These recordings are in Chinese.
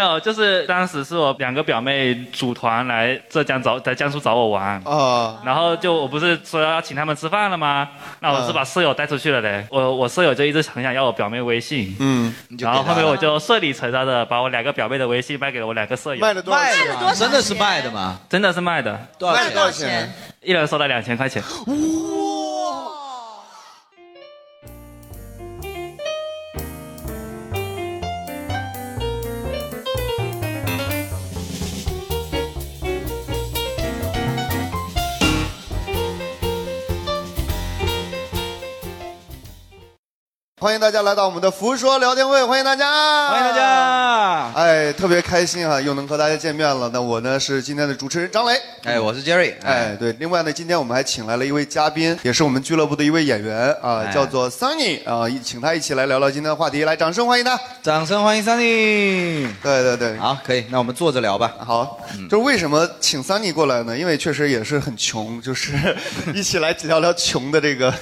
有，就是当时是我两个表妹组团来浙江找，在江苏找我玩啊，然后就我不是说要请他们吃饭了吗？那我是把舍友带出去了嘞。我我舍友就一直很想要我表妹微信，嗯，然后后面我就顺理成章的把我两个表妹的微信卖给了我两个舍友。卖了多少钱？卖了多少钱真的是卖的吗？真的是卖的，多少卖了多少钱？钱？一人收了两千块钱。欢迎大家来到我们的福说聊天会，欢迎大家，欢迎大。家！哎，特别开心啊，又能和大家见面了。那我呢是今天的主持人张磊。哎，我是 Jerry。哎，对，另外呢，今天我们还请来了一位嘉宾，也是我们俱乐部的一位演员啊，哎叫做 Sunny 啊，一请他一起来聊聊今天的话题，来，掌声欢迎他。掌声欢迎 Sunny。对对对，好，可以，那我们坐着聊吧。好，就是为什么请 Sunny 过来呢？因为确实也是很穷，就是 一起来聊聊穷的这个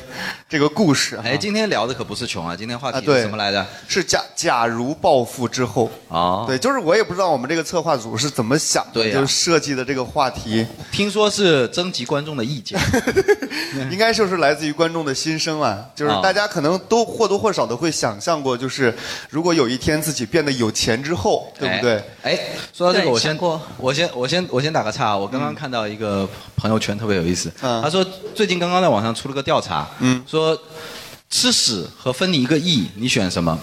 这个故事。哎，今天聊的可不是穷啊，今天话题是什么来着？是假假如暴富之后，啊，对，就是我也不知道我们这个策划组是怎么想的，就是设计的这个话题，听说是征集观众的意见。应该就是来自于观众的心声啊，就是啊大家可能都或多或少的会想象过，就是如果有一天自己变得有钱之后，对不对？哎？哎，说到这个，我先过我先我先我先打个岔啊，我刚刚看到一个朋友圈特别有意思，嗯他说最近刚刚在网上出了个调查，嗯说吃屎和分你一个亿，你选什么？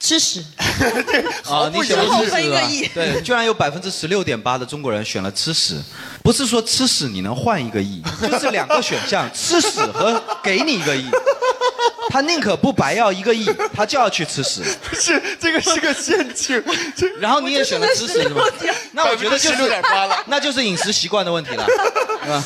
吃屎，啊，你选了吃屎对，居然有百分之十六点八的中国人选了吃屎，不是说吃屎你能换一个亿，就是两个选项，吃屎和给你一个亿。他宁可不白要一个亿，他就要去吃屎。不是这个是个陷阱，然后你也选了吃屎是吗？那我觉得就是16.8了，那就是饮食习惯的问题了，是吧？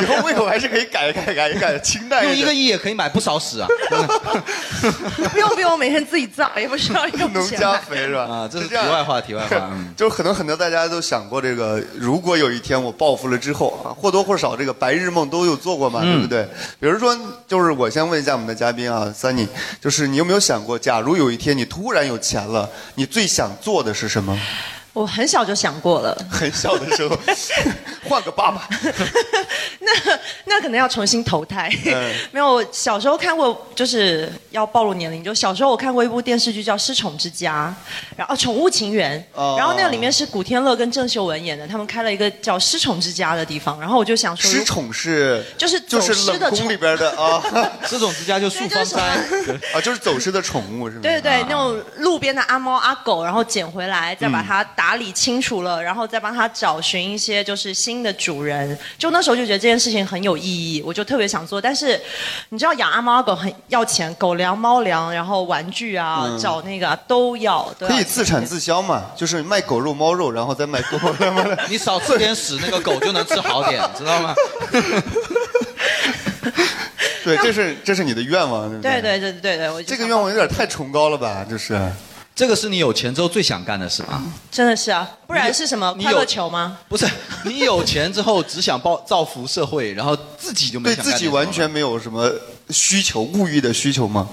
以后胃口还是可以改一改改一改，清淡用一个。亿也可以买不少屎啊！不用不用，每天自己造，也不需要用农家。肥是吧？啊，这是题样外话，题外话。嗯就可能很多大家都想过这个，如果有一天我暴富了之后啊，或多或少这个白日梦都有做过嘛，嗯对不对？比如说，就是我先问一下我们的嘉宾啊，Sunny，就是你有没有想过，假如有一天你突然有钱了，你最想做的是什么？我很小就想过了，很小的时候，换个爸爸。那那可能要重新投胎。嗯。没有，我小时候看过，就是要暴露年龄，就小时候我看过一部电视剧叫《失宠之家》，然后《宠物情缘》哦。然后那个里面是古天乐跟郑秀文演的，他们开了一个叫失宠之家的地方，然后我就想说，失宠是就是就是走失的宠冷宫里边的啊 失宠之家就树方斋，啊，就是走失的宠物是吗？对对对，啊。那种路边的阿猫阿狗，然后捡回来，再把它打理清楚了，然后再帮他找寻一些就是新的主人。就那时候就觉得这件事情很有意义，我就特别想做。但是你知道养阿猫阿狗很要钱，狗粮、猫粮，然后玩具啊，嗯找那个啊都要。都要可以自产自销嘛，就是卖狗肉、猫肉，然后再卖狗肉。你少吃点屎，那个狗就能吃好点，知道吗？对，这是这是你的愿望，对不对对对对对对，我就这个愿望有点太崇高了吧？就是这个是你有钱之后最想干的事吗？真的是啊，不然是什么你有快乐球吗？不是，你有钱之后只想报造福社会，然后自己就没对自己想干点什么完全没有什么需求、物欲的需求吗？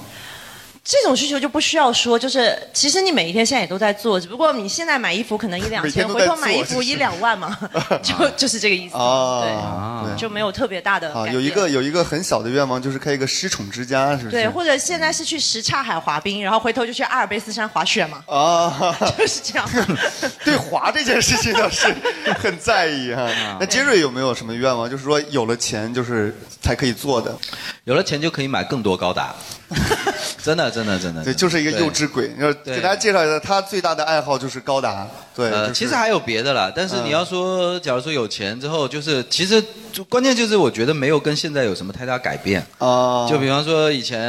这种需求就不需要说，就是其实你每一天现在也都在做，只不过你现在买衣服可能一两千，回头买衣服一两万嘛，就就是这个意思。啊，对，就没有特别大的啊，有一个有一个很小的愿望，就是开一个失宠之家，是不是？对，或者现在是去什刹海滑冰，然后回头就去阿尔卑斯山滑雪嘛，啊，就是这样。对滑这件事情倒是很在意哈。那杰瑞有没有什么愿望？就是说有了钱就是才可以做的？有了钱就可以买更多高达，真的真的真的。对，就是一个幼稚鬼。要给大家介绍一下，他最大的爱好就是高达。对，其实还有别的啦，但是嗯你要说，假如说有钱之后，就是其实就关键就是我觉得没有跟现在有什么太大改变。啊，就比方说以前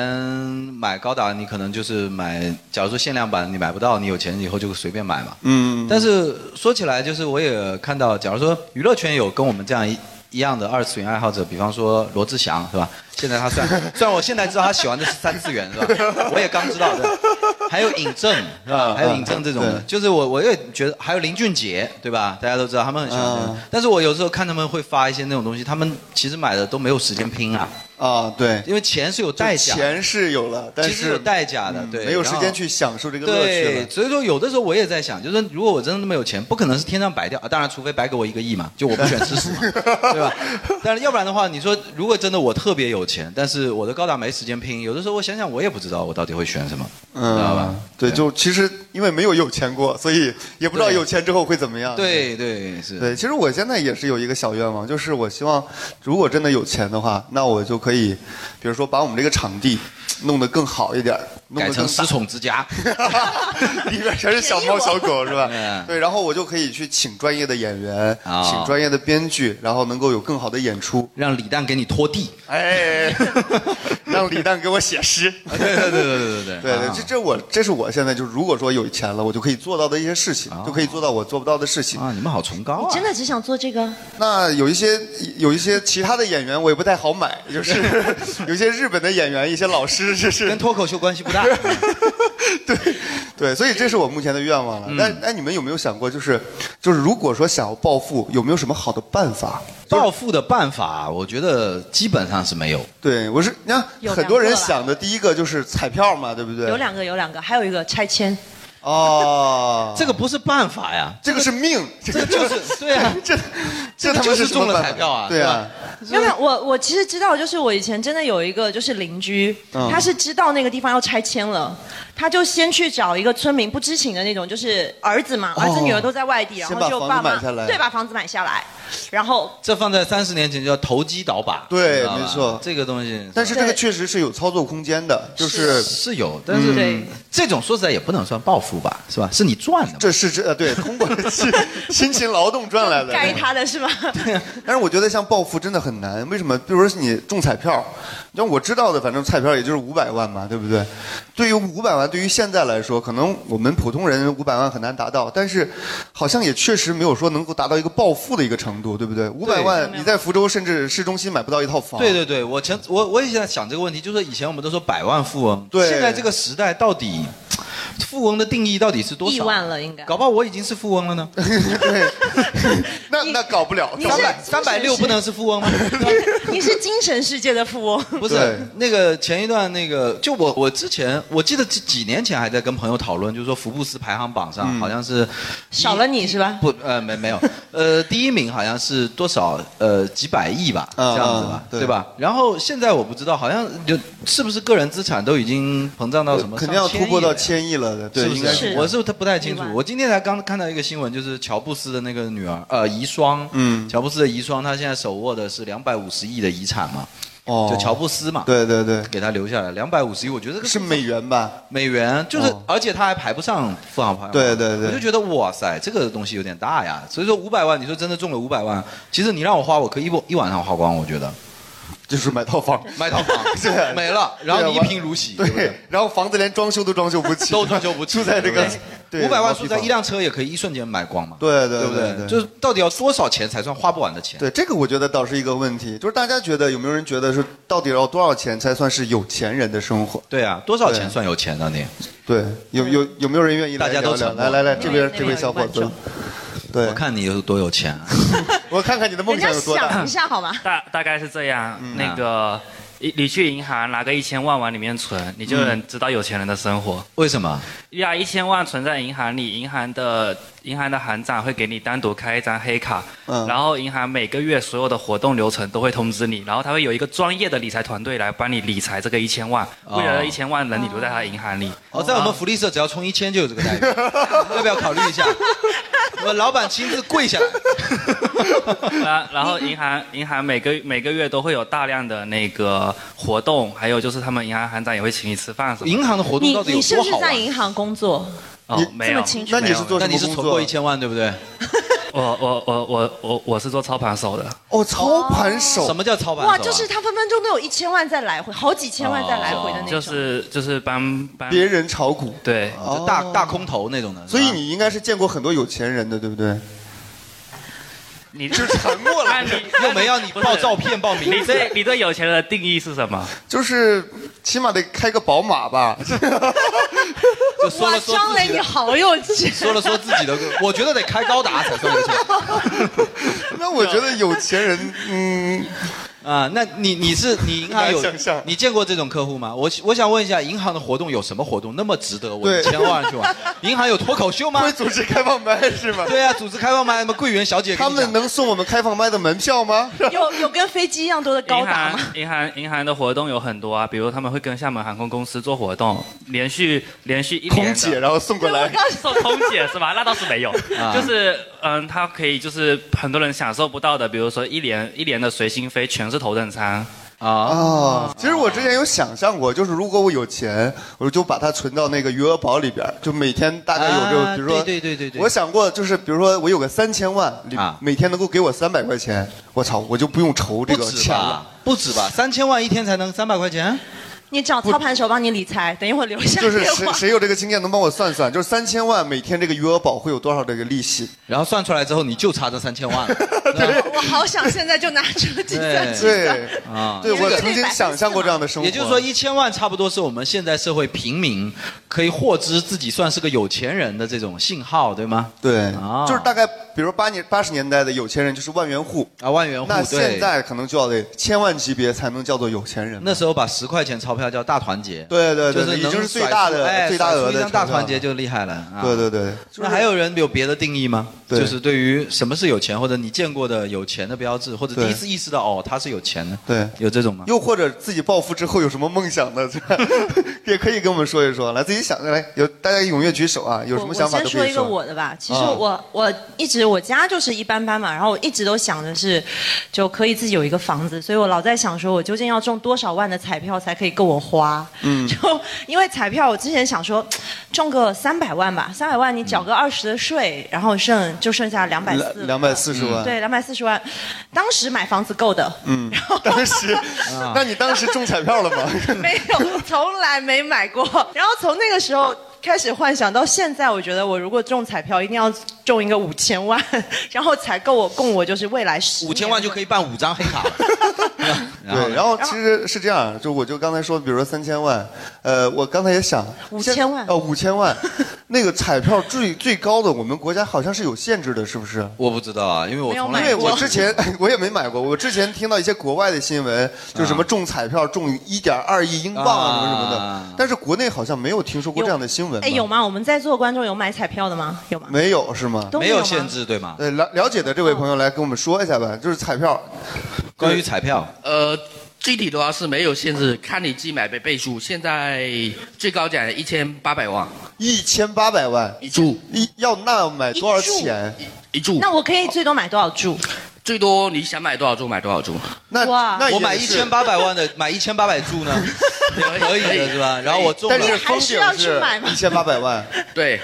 买高达，你可能就是买，假如说限量版你买不到，你有钱以后就随便买嘛。嗯，但是说起来，就是我也看到，假如说娱乐圈有跟我们这样一一样的二次元爱好者，比方说罗志祥是吧？现在他虽然 虽然我现在知道他喜欢的是三次元是吧？我也刚知道的。还有尹正是吧？还有尹正这种的，就是我我也觉得还有林俊杰对吧？大家都知道他们很喜欢但是我有时候看他们会发一些那种东西，他们其实买的都没有时间拼啊。啊，对，因为钱是有代价的，钱是有了，但是有代价的，对，没有时间去享受这个乐趣对，了。所以说有的时候我也在想，就是如果我真的那么有钱，不可能是天上白掉啊。当然，除非白给我一个亿嘛，就我不选吃屎嘛，对吧？但是要不然的话，你说如果真的我特别有钱，但是我的高达没时间拼，有的时候我想想，我也不知道我到底会选什么，知道吧嗯？，对，就其实因为没有有钱过，所以也不知道有钱之后会怎么样。对对是。对，其实我现在也是有一个小愿望，就是我希望，如果真的有钱的话，那我就可以，比如说把我们这个场地弄得更好一点，弄改成失宠之家，里面全是小猫小狗，是吧嗯？对，然后我就可以去请专业的演员，啊请专业的编剧，然后能够有更好的演出。让李诞给你拖地。哎，让李诞给我写诗。对对对对对对对对，啊这这我这是我现在就如果说有钱了，我就可以做到的一些事情，就可以做到我做不到的事情。啊，你们好崇高啊！真的只想做这个？那有一些有一些其他的演员我也不太好买，就是有一些日本的演员，一些老师，这是跟脱口秀关系不大。对对，所以这是我目前的愿望了。嗯但哎，你们有没有想过，就是就是如果说想要暴富，有没有什么好的办法？暴富的办法，我觉得基本上是没有。对我是你看很多人想的第一个就是彩票嘛，对不对？有两个，有两个，还有一个拆迁。哦，这个不是办法呀，这个是命，这个就是对啊，这这他妈是中了彩票啊，对啊，没有没有，我我其实知道，就是我以前真的有一个就是邻居，嗯。他是知道那个地方要拆迁了，他就先去找一个村民不知情的那种，就是儿子嘛，哦儿子女儿都在外地，然先把房子后就爸妈买下来对把房子买下来，然后这放在三十年前叫投机倒把，对你知道吧没错这个东西。但是这个确实是有操作空间的，就是是有，但是对这种说实在也不能算暴富吧，是吧？是你赚的嘛。这是这呃对，通过辛辛勤劳动赚来的。该他的是吧？但是我觉得像暴富真的很难，为什么？比如说你中彩票，像我知道的，反正彩票也就是五百万嘛，对不对？对于五百万，对于现在来说，可能我们普通人五百万很难达到，但是好像也确实没有说能够达到一个暴富的一个程度，对不对？五百万你在福州甚至市中心买不到一套房。对对对，我前我我也在想这个问题，就是以前我们都说百万富翁，对现在这个时代到底富翁的定义到底是多少？亿万了应该搞不好我已经是富翁了呢。那那搞不了。三百三百六不能是富翁吗？你是精神世界的富翁，不是那个前一段那个，就我我之前我记得几几年前还在跟朋友讨论，就是说福布斯排行榜上好像是少了你是吧？不呃没没有呃第一名好像是多少呃几百亿吧嗯这样子吧对吧？然后现在我不知道，好像就是不是个人资产都已经膨胀到什么肯定要突破到千亿了的，对，是不应该是。我是不太清楚我今天才刚看到一个新闻，就是乔布斯的那个女儿，呃，遗孀，嗯。乔布斯的遗孀，她现在手握的是两百五十亿的遗产嘛，哦。就乔布斯嘛，对对对，给他留下来两百五十亿，我觉得这个是美元吧？美元，就是、哦。而且他还排不上富豪排行榜，对对对。我就觉得哇塞，这个东西有点大呀。所以说五百万，你说真的中了五百万，其实你让我花，我可以一一晚上花光，我觉得就是买套房。买套房。对。没了，然后你一贫如洗，对。不对？对？，然后房子连装修都装修不起，都装修不起，住在这个五百万输住在一辆车也可以一瞬间买光嘛，对对对不对？对就是到底要多少钱才算花不完的钱？对，这个我觉得倒是一个问题，就是大家觉得有没有人觉得是到底要多少钱才算是有钱人的生活？对啊，多少钱算有钱呢？你？对，有有有没有人愿意来大家都聊聊？来来来，这边这位小伙子对我，看你有多有钱啊！我看看你的梦想有多大想一。下好吗？大大概是这样，嗯那个。你你去银行拿个一千万往里面存，你就能知道有钱人的生活。为什么？呀，一千万存在银行里，银行的银行的行长会给你单独开一张黑卡，嗯然后银行每个月所有的活动流程都会通知你，然后他会有一个专业的理财团队来帮你理财这个一千万，哦为了一千万能你留在他的银行里。哦，在我们福利社只要充一千就有这个待遇，要不要考虑一下？我老板亲自跪下来。然然后银行银行每个每个月都会有大量的那个活动，还有就是他们银行行长也会请你吃饭什么的。银行的活动到底有多好你是不是？在银行工作？你，哦没有这么清楚那你是做那你是什么工作存过一？千万对不对？我我我我我我是做操盘手的。哦，操盘手什。么叫操盘手、啊？哇，就是他分分钟都有一千万在来回，好几千万在来回的那种。就是就是帮帮别人炒股，对，就大大空头那种的。所以你应该是见过很多有钱人的，对不对？你就沉默了你 又没要你报照片、报名你字。对你对有钱人的定义是什么？就是起码得开个宝马吧？哇，就说了说张磊你自己的，好有钱。说了说自己的，我觉得得开高达才算有钱。那我觉得有钱人，嗯，啊，那你你是你银行 有难想象你见过这种客户吗？我我想问一下，银行的活动有什么活动那么值得我千万去玩？银行有脱口秀吗会？组织开放麦是吗？对啊，组织开放麦，什么柜员小姐他，们能送我们开放麦的门票吗？有有跟飞机一样多的高银达吗？行银行银行的活动有很多啊，比如他们会跟厦门航空公司做活动，连续连续一年空姐，然后送过来。送空姐是吧？那倒是没有，啊就是嗯，他可以就是很多人享受不到的，比如说一年一年的随心飞全是头等舱，啊，哦，其实我之前有想象过，就是如果我有钱，我就把它存到那个余额宝里边儿，就每天大概有这种，啊比如说，对对对对对我想过，就是比如说我有个三千万，里啊每天能够给我三百块钱，我操，我就不用愁这不止个钱了吧。？不止吧？三千万一天才能三百块钱？你找操盘手帮你理财，等一会儿留下就是。谁谁有这个经验能帮我算算？就是三千万每天这个余额宝会有多少这个利息？然后算出来之后，你就差这三千万了。对我好想现在就拿出计算机。对，啊，对我曾经想象过这样的生活。也就是说，一千万差不多是我们现在社会平民可以获知自己算是个有钱人的这种信号，对吗？对啊，就是大概比如八年八十年代的有钱人就是万元户，啊，万元户那现。在可能就要得千万级别才能叫做有钱人。那时候把十块钱钞票叫大团结，对对对，就是能已经是最甩大的、哎最大额的甩出一张大团结就厉害了。啊对对对，那还有人有别的定义吗？对就是对于什么是有钱，或者你见过的有钱的标志，或者第一次意识到哦他是有钱的，对。有这种吗？又或者自己暴富之后有什么梦想的，也可以跟我们说一说。来，自己想来，有大家踊跃举手啊！有什么想法我先说一个。我的吧。其实啊我、我一直我家就是一般般嘛，然后我一直都想的是，就可以自己有一个房子，所以我老在想说，我究竟要中多少万的彩票才可以够我花？嗯，就因为彩票，我之前想说中个三百万吧，三百万你缴个二十的税，然后剩就剩下两百四，两百四十万，对，两百四十万，当时买房子够的，嗯，当时，那你当时中彩票了吗？没有，从来没买过。然后从那个时候开始幻想到现在，我觉得我如果中彩票，一定要中一个五千万，然后才够我供我就是未来十五千万就可以办五张黑卡。了。对，然后其实是这样，就我就刚才说，比如说三千万，呃，我刚才也想5000现万哦，五千万，那个彩票最最高的，我们国家好像是有限制的，是不是？我不知道啊，因为我因为买过我之前我也没买过，我之前听到一些国外的新闻，就什么中彩票中一点二亿英镑啊什么什么啊的，但是国内好像没有听说过这样的新闻。哎，有？吗？我们在座观众有买彩票的吗？有吗？没有是吗？没有吗有限制，对吗？对，了了解的这位朋友来跟我们说一下吧，就是彩票，关于彩票，呃，具体的话是没有限制，看你自己买倍倍数。现在最高奖一千八百万一千八百万一注，一要那买多少钱？一注那我可以最多买多少注？最多你想买多少注买多少注。那哇那我买一千八百万的，买一千八百注呢，也可以的是吧？然后我中了但是还是要去买吗一千八百万，对，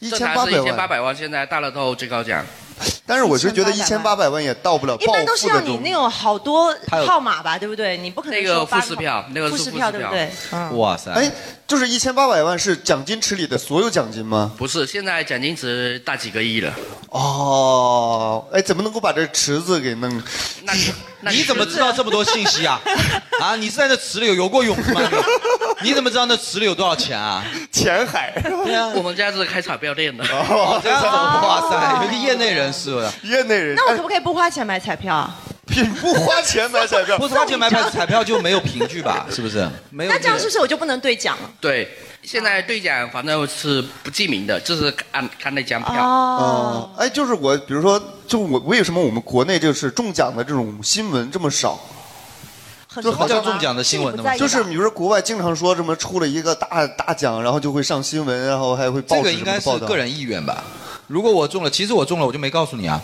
一千八百是一千八。百万，现在大乐透最高奖。但是我是觉得一千八百万也到不了暴一般都是富的要你那种好多号码吧，对不对？你不可能那个说八复式票那个是复式复式票票对不对？嗯。哇塞，哎，就是一千八百万是奖金池里的所有奖金吗？不是，现在奖金池大几个亿了。哦，哎，怎么能够把这池子给弄？那你那你怎么知道这么多信息啊？啊，你是在那池里有游过泳吗？你怎么知道那池里有多少钱啊？浅海，对啊，我们家是开彩票店的。哦，这样子，哇塞，有一个业内人士了。业内人，哎那我可不可以不花钱买彩票啊？你不花钱买彩票不，花钱买彩彩票就没有凭据吧？是不是？没有。那这样是不是我就不能兑奖了？对，现在兑奖反正是不记名的，就是按看那张票。哦哦，，哎，就是我，比如说，就我为什么我们国内就是中奖的这种新闻这么少？很就好像中奖的新闻的吗就是比如说国外经常说什么出了一个大大奖，然后就会上新闻，然后还会报纸这个应该报个人意愿吧？如果我中了，其实我中了，我就没告诉你啊，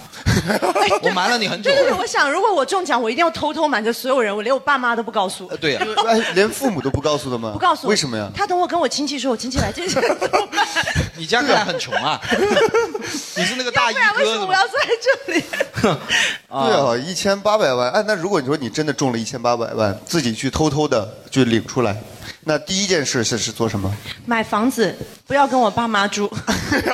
我瞒了你很久对。对对，我想如果我中奖，我一定要偷偷瞒着所有人，我连我爸妈都不告诉呃，。对呀，哎，连父母都不告诉的吗？不告诉我为什么呀？他等我跟我亲戚说，我亲戚来这里怎么办？你家看来很穷啊，你是那个大衣不然为哥什么我要？坐在这里？对啊，一千八百万。哎，那如果你说你真的中了一千八百万，自己去偷偷的就领出来，那第一件事是是做什么？买房子不要跟我爸妈住，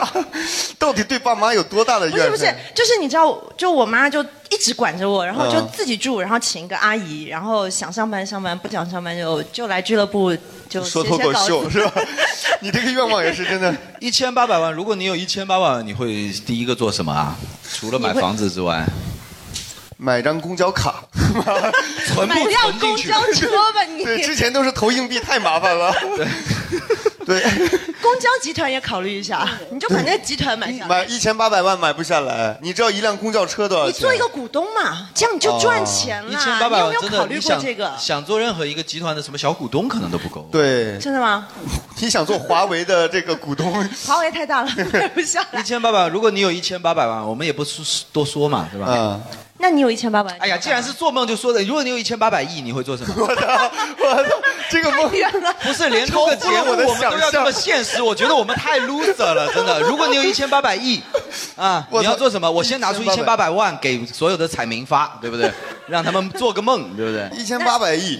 到底对爸妈有多大的怨恨？不是不是，就是你知道，就我妈就一直管着我，然后就嗯自己住，然后请一个阿姨，然后想上班上班，不想上班就就来俱乐部就说脱口。秀是吧？你这个愿望也是真的。一千八百万，如果你有一千八百万，你会第一个做什么啊？除了买房子之外，买张公交卡，吗？全部买辆存进去。公交车吧你。对，之前都是投硬币，太麻烦了。对，公交集团也考虑一下，你就把那个集团买下来。买一千八百万买不下来，你知道一辆公交车多少钱？你做一个股东嘛，这样你就赚钱了。一千八百万真的，你有没有考虑你想过这个？想做任何一个集团的什么小股东，可能都不够。对，真的吗？你想做华为的这个股东？华为太大了，买不下来。一千八百万，如果你有一千八百万，我们也不说多说嘛，是吧？嗯。那你有一千八百？哎呀，既然是做梦就说的，如果你有一千八百亿，你会做什么？我操！我操！这个梦不是连录个节目我们都要这么现实，我觉得我们太 loser 了，真的。如果你有一千八百亿，啊，你要做什么？我先拿出一千八百万给所有的彩民发，对不对？让他们做个梦，对不对？一千八百亿，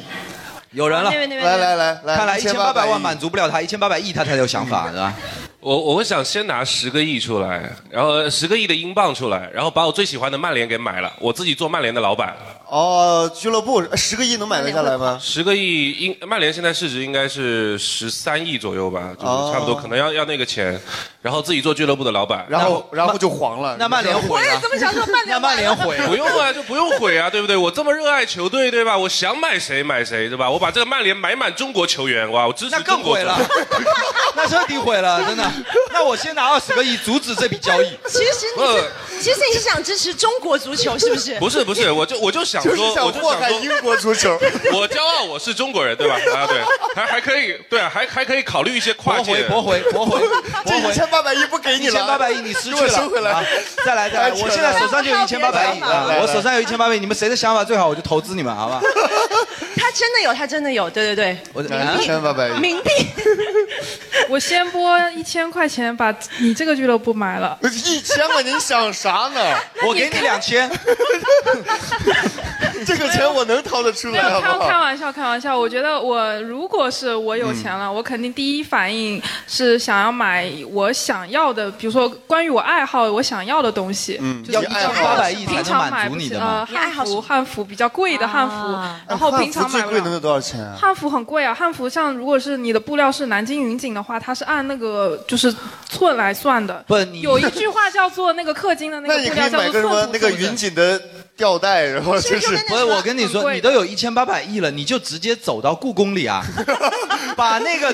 有人了，来来来来，看来一千八百万满足不了他，一千八百亿他才有想法，是吧？我我会想先拿十个亿出来，然后十个亿的英镑出来，然后把我最喜欢的曼联给买了，我自己做曼联的老板。哦，俱乐部十个亿能买得下来吗？十个亿，英曼联现在市值应该是十三亿左右吧，就是差不多，可能要要那个钱，然后自己做俱乐部的老板，然后然后就黄了。那曼联毁了。我也这么想说，曼联那曼联毁了。不用啊，就不用毁啊，对不对？我这么热爱球队，对吧？我想买谁买谁，对吧？我把这个曼联买满中国球员，哇，我支持那更毁了，那彻底毁了，真的。那我先拿二十个亿阻止这笔交易。其实你是，其实你是想支持中国足球，是不是？不 是不是，我就我就想说，我就想说英国足球，我骄傲我是中国人，对吧？啊对，还还可以，对啊，还还可以考虑一些跨界。驳回驳回驳回，这一千八百亿不给你了，一千八百亿你失去了，收回来。再来再来，我现在手上就有一千八百亿，我手上有一千八百亿，你们谁的想法最好，我就投资你们，好吧？他真的有，他真的有，对对对。我一千八百亿，冥币。我先拨一千块钱把你这个俱乐部买了。一千块，你想啥呢？我给你两千。这个钱我能掏得出来，好不好？开玩笑，开玩笑。我觉得我如果是我有钱了，我肯定第一反应是想要买我想要的，比如说关于我爱好我想要的东西。嗯，要一千八百亿才能满足你的呃，汉服，汉服比较贵的汉服，然后平常买最贵能有多少钱啊？汉服很贵啊，汉服像如果是你的布料是南京云锦的话，它是按那个就是寸来算的。不，有一句话叫做那个氪金的那个布料叫做什么？那个云锦的。吊带，然后就是不是我跟你说，你都有一千八百亿了，你就直接走到故宫里啊，把那个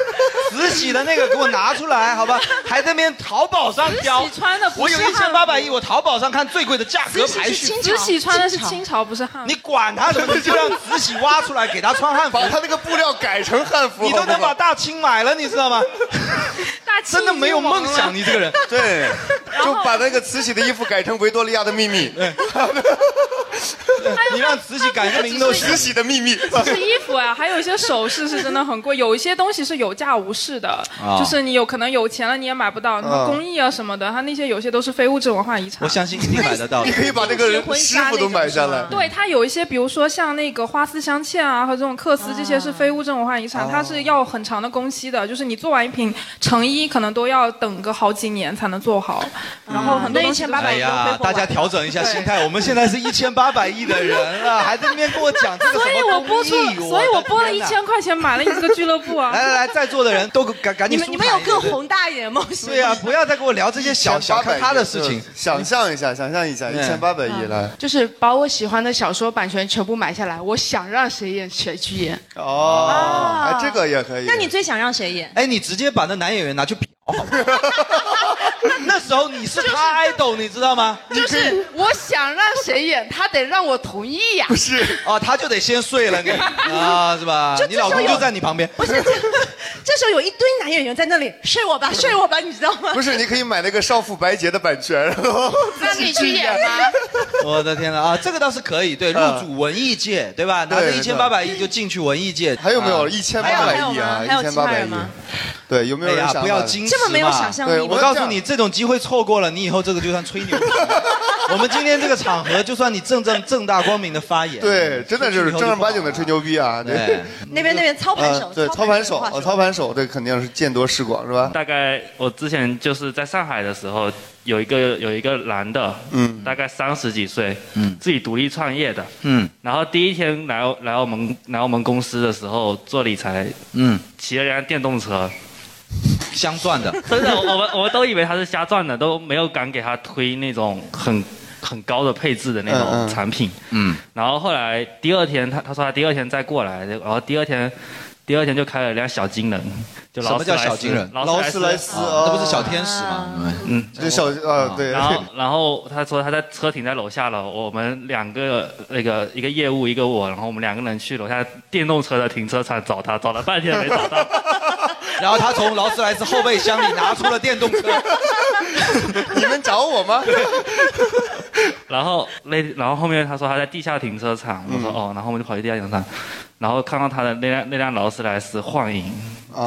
慈禧的那个给我拿出来，好吧？还在那边淘宝上挑。慈禧穿的我有一千八百亿，我淘宝上看最贵的价格排序。慈禧穿的是清朝，不是汉服。你管他什么？你就让慈禧挖出来给他穿汉服，把他那个布料改成汉服，你都能把大清买了，你知道吗？大 真的没有梦想，你这个人。对，就把那个慈禧的衣服改成维多利亚的秘密。你让慈禧改个名都慈禧的秘密。是衣服啊，还有一些首饰是真的很贵，有一些东西是有价无市的，就是你有可能有钱了你也买不到，什么工艺啊什么的，它那些有些都是非物质文化遗产。我相信一定买得到。你可以把那个师傅都买下来。对，它有一些，比如说像那个花丝镶嵌啊和这种缂丝，这些是非物质文化遗产，它是要很长的工期的，就是你做完一品成衣可能都要等个好几年才能做好。然后很多一千八百亿。哎呀，大家调整一下心态，我们现在是一千八百亿的人了，还在那边跟我讲这个所以我播出，所以我拨了一千块钱买了你这个俱乐部啊！来来来，在座的人都赶赶紧。你们你们有更宏大一点的梦想。对呀，不要再跟我聊这些小小看他的事情。想象一下，想象一下，一千八百亿来，就是把我喜欢的小说版权全部买下来，我想让谁演谁去演。哦，哎，这个也可以。那你最想让谁演？哎，你直接把那男演员拿去？那时候你是他 idol，你知道吗？就是我想让谁演，他得让我同意呀。不是啊，他就得先睡了你 啊，是吧？你老公就在你旁边。不是，这时候有一堆男演员在那里睡我吧，睡我吧，你知道吗？不是，你可以买那个少妇白洁的版权，然后让你去演吗？我的天哪啊，这个倒是可以，对，入主文艺界，对吧？拿着一千八百亿就进去文艺界。还有没有一千八百亿啊？一千八百亿。对，有没有人想？不要矜持这么没有想象力。我告诉你，这种机会错过了，你以后这个就算吹牛。我们今天这个场合，就算你正正正大光明的发言，对，真的就是正儿八经的吹牛逼啊！对，那边那边操盘手，对，操盘手，操盘手，这肯定是见多识广，是吧？大概我之前就是在上海的时候，有一个有一个男的，嗯，大概三十几岁，嗯，自己独立创业的，嗯，然后第一天来来我们来我们公司的时候做理财，嗯，骑了辆电动车。镶钻的，真的，我们我们都以为他是瞎钻的，都没有敢给他推那种很很高的配置的那嗯种嗯。产品。嗯，然后后来第二天他他说他第二天再过来，然后第二天第二天就开了一辆小金人，就劳什么叫斯莱斯小金人？劳斯莱斯啊那不是小天使吗？嗯，就小呃对然后然后他说他在车停在楼下了，我们两个那个一个业务一个我，然后我们两个人去楼下电动车的停车场找他，找了半天没找到。然后他从劳斯莱斯后备箱里拿出了电动车。你们找我吗？然后那然后后面他说他在地下停车场，我说哦，然后我们就跑去地下停车场，然后看到他的那辆那辆劳斯莱斯幻影，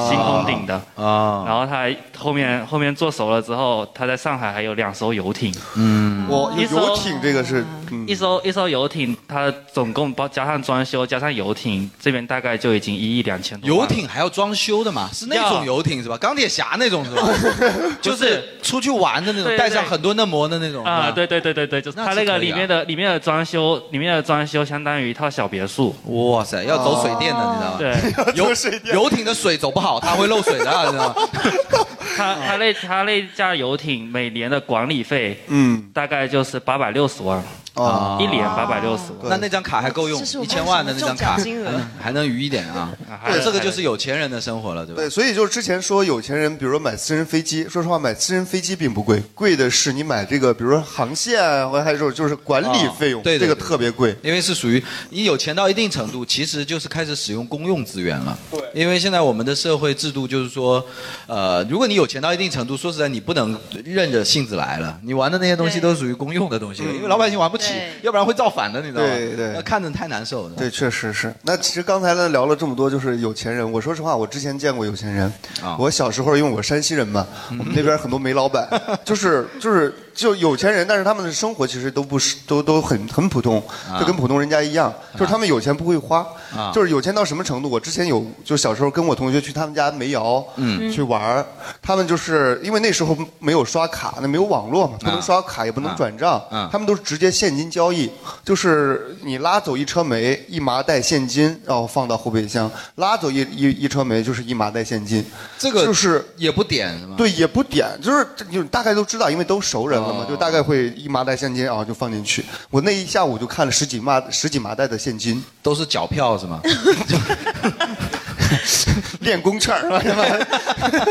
星空顶的啊，然后他还后面后面做熟了之后，他在上海还有两艘游艇，嗯，我一艘游艇这个是嗯一艘一艘游艇，它总共包加上装修加上游艇，这边大概就已经一亿两千多游。艇还要装修的嘛？是那种游艇是吧？钢铁侠那种是吧？就是出去玩的那种，带上很多嫩模的那种啊，对对对对对，就是那它那个里面的里面的装修，里面的装修相当于一套小别墅。哇塞，要走水电的，你知道吗？对，游游艇的水走不好，它会漏水的，你知道吗？他他那他那架游艇每年的管理费，嗯，大概就是八百六十万，哦一年八百六十万。那那张卡还够用，一千万的那张卡金额还能余一点啊。对，这个就是有钱人的生活了，对吧？对，所以就是之前说有钱人，比如说买私人飞机，说实话，买私人飞机并不贵，贵的是你买这个，比如说航线啊，或者还有就是管理费用，哦对对这个特别贵。因为是属于你有钱到一定程度，其实就是开始使用公用资源了。对，因为现在我们的社会制度就是说，呃，如果你有钱到一定程度，说实在你不能任着性子来了，你玩的那些东西都属于公用的东西了，因为老百姓玩不起，要不然会造反的，你知道吗？对对那看着太难受了。对，确实是。那其实刚才呢聊了这么多，就是有钱人。我说实话，我之前见过有钱人。啊我小时候因为我山西人嘛，我们那边很多煤老板，就是就是就有钱人，但是他们的生活其实都不是都都很很普通，就跟普通人家一样，就是他们有钱不会花，啊。就是有钱到什么程度？我之前有就小时候跟我同学去他们家煤窑，嗯。去玩儿他们就是因为那时候没有刷卡，那没有网络嘛，不能啊刷卡也不能转账，啊。他们都是直接现金交易，就是你拉走一车煤，一麻袋现金，然后放到后备箱，拉走一一一车煤就是一麻袋现金，这个就是也不点是吗？对，也不点，就是就大概都知道，因为都熟人了嘛，哦就大概会一麻袋现金啊就放进去。我那一下午就看了十几麻十几麻袋的现金，都是缴票是吗？练功券儿，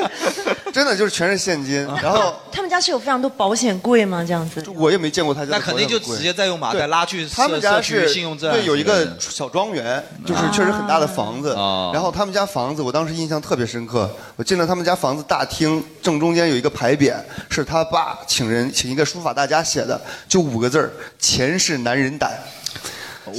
真的就是全是现金。然后他们家是有非常多保险柜吗？这样子？我也没见过他家的那肯定就直接再用麻袋拉去他们家是信用证对，有一个小庄园，就是确实很大的房子。哦然后他们家房子，我当时印象特别深刻。我进了他们家房子大厅，正中间有一个牌匾，是他爸请人请一个书法大家写的，就五个字儿：钱是男人胆。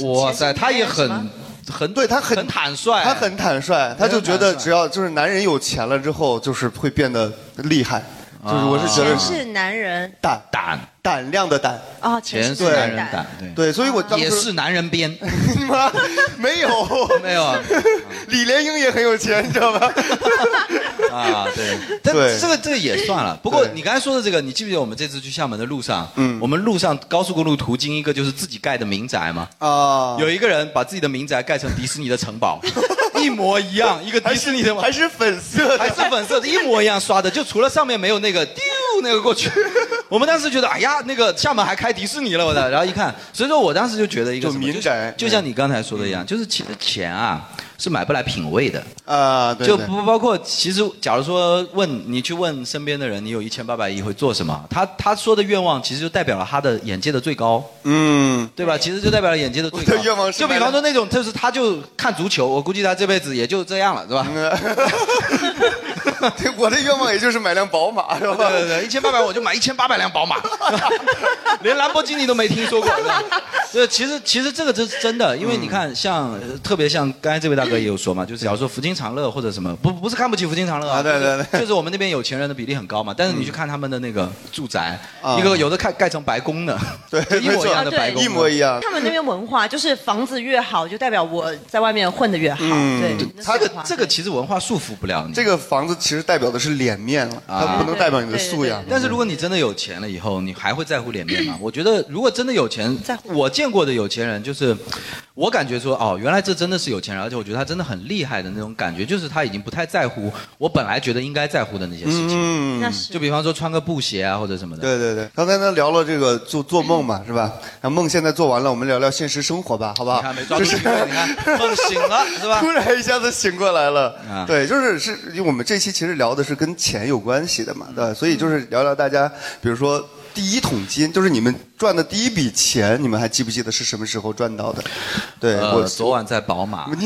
哇塞，他也很很对他很很坦率，他很坦率，他就觉得只要就是男人有钱了之后，就是会变得厉害。就是我是觉得钱是男人。胆。胆。胆量的胆。啊，钱是男人。胆，对。对，所以我也是男人编，妈没有。没有啊。李莲英也很有钱，你知道吧？啊，对，但这个这个也算了。不过你刚才说的这个，你记不记得我们这次去厦门的路上，嗯。我们路上高速公路途经一个就是自己盖的民宅嘛，啊，有一个人把自己的民宅盖成迪士尼的城堡，一模一样，一个迪士尼的还是粉色的，还是粉色的，一模一样刷的，就除了上面没有那个丢那个过去。我们当时觉得，哎呀，那个厦门还开迪士尼了，我的。然后一看，所以说我当时就觉得一个就什么民宅。就像你刚才说的一样，就是其实钱啊是买不来品味的。啊，对就对不包括，其实假如说问你去问身边的人，你有一千八百亿会做什么？他他说的愿望，其实就代表了他的眼界的最高，嗯，对吧？其实就代表了眼界的最高。愿望是就比方说那种，就是他就看足球，我估计他这辈子也就这样了，是吧？对 我的愿望也就是买辆宝马，是吧？对对对，一千八百我就买一千八百辆宝马，连兰博基尼都没听说过。是吧 对，其实其实这个这是真的，因为你看，像呃特别像刚才这位大哥也有说嘛，就是假如说福金长乐或者什么，不不是看不起福金长乐啊，对对对就是我们那边有钱人的比例很高嘛，但是你去看他们的那个住宅，啊一个有的盖盖成白宫的，对一模一样的白宫，一模一样。他们那边文化就是房子越好，就代表我在外面混的越好。嗯对，这个这个其实文化束缚不了你。这个房子其实代表的是脸面了，啊它不能代表你的素养。但是如果你真的有钱了以后，你还会在乎脸面吗？我觉得如果真的有钱，我见过的有钱人就是，我感觉说哦，原来这真的是有钱人，而且我觉得他真的很厉害的那种感觉，就是他已经不太在乎我本来觉得应该在乎的那些事情。嗯那是就比方说穿个布鞋啊或者什么的。对对对，刚才呢聊了这个做做梦嘛，是吧？那梦现在做完了，我们聊聊现实生活吧，好不好？你看没抓住机会，你看梦醒了是吧？突然一下子醒过来了，啊对，就是是因为我们这期其实聊的是跟钱有关系的嘛，对，所以就是聊聊大家，比如说第一桶金，就是你们赚的第一笔钱，你们还记不记得是什么时候赚到的？对、呃，我，昨晚在宝马。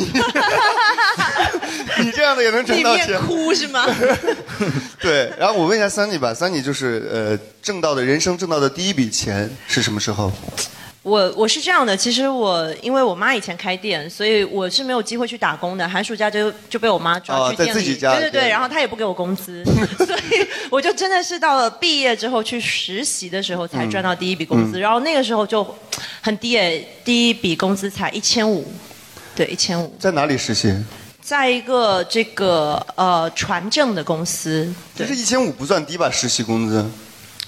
你这样的也能挣里面到钱？哭是吗？对，然后我问一下 Sunny 吧，Sunny 就是呃挣到的人生挣到的第一笔钱是什么时候？我我是这样的，其实我因为我妈以前开店，所以我是没有机会去打工的，寒暑假就就被我妈抓哦去店里，在自己家对对对，对然后她也不给我工资，所以我就真的是到了毕业之后去实习的时候才赚到第一笔工资，嗯然后那个时候就很低诶，第一笔工资才一千五，对，一千五，在哪里实习？在一个这个呃船政的公司，这是一千五不算低吧？实习工资？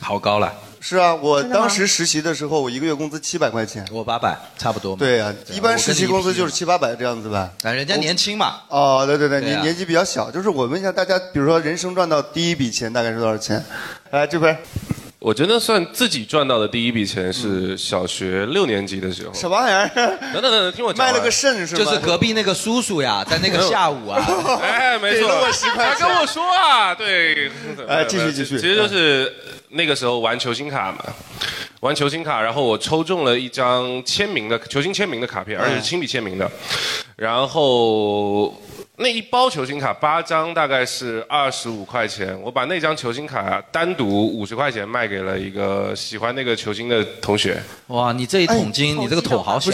好高了。是啊，我真的吗当时实习的时候，我一个月工资七百块钱。我八百，差不多嘛。对呀、一般实习工资就是七八百这样子吧。跟你一批，但人家年轻嘛。哦，对对对，对啊年年纪比较小，就是我问一下大家，比如说人生赚到第一笔钱大概是多少钱？来 这边我觉得算自己赚到的第一笔钱是小学六年级的时候。什么玩意儿？等等等等，听我讲完。卖了个肾是吗？就是隔壁那个叔叔呀，在那个下午啊，哎，没错，给了我10块钱他跟我说啊，对，哎继续继续其实就是那个时候玩球星卡嘛，玩球星卡，然后我抽中了一张签名的球星签名的卡片，而且是亲笔签名的，然后。那一包球星卡八张大概是二十五块钱，我把那张球星卡单独五十块钱卖给了一个喜欢那个球星的同学，哇，你这一桶金，哎你这个桶好小，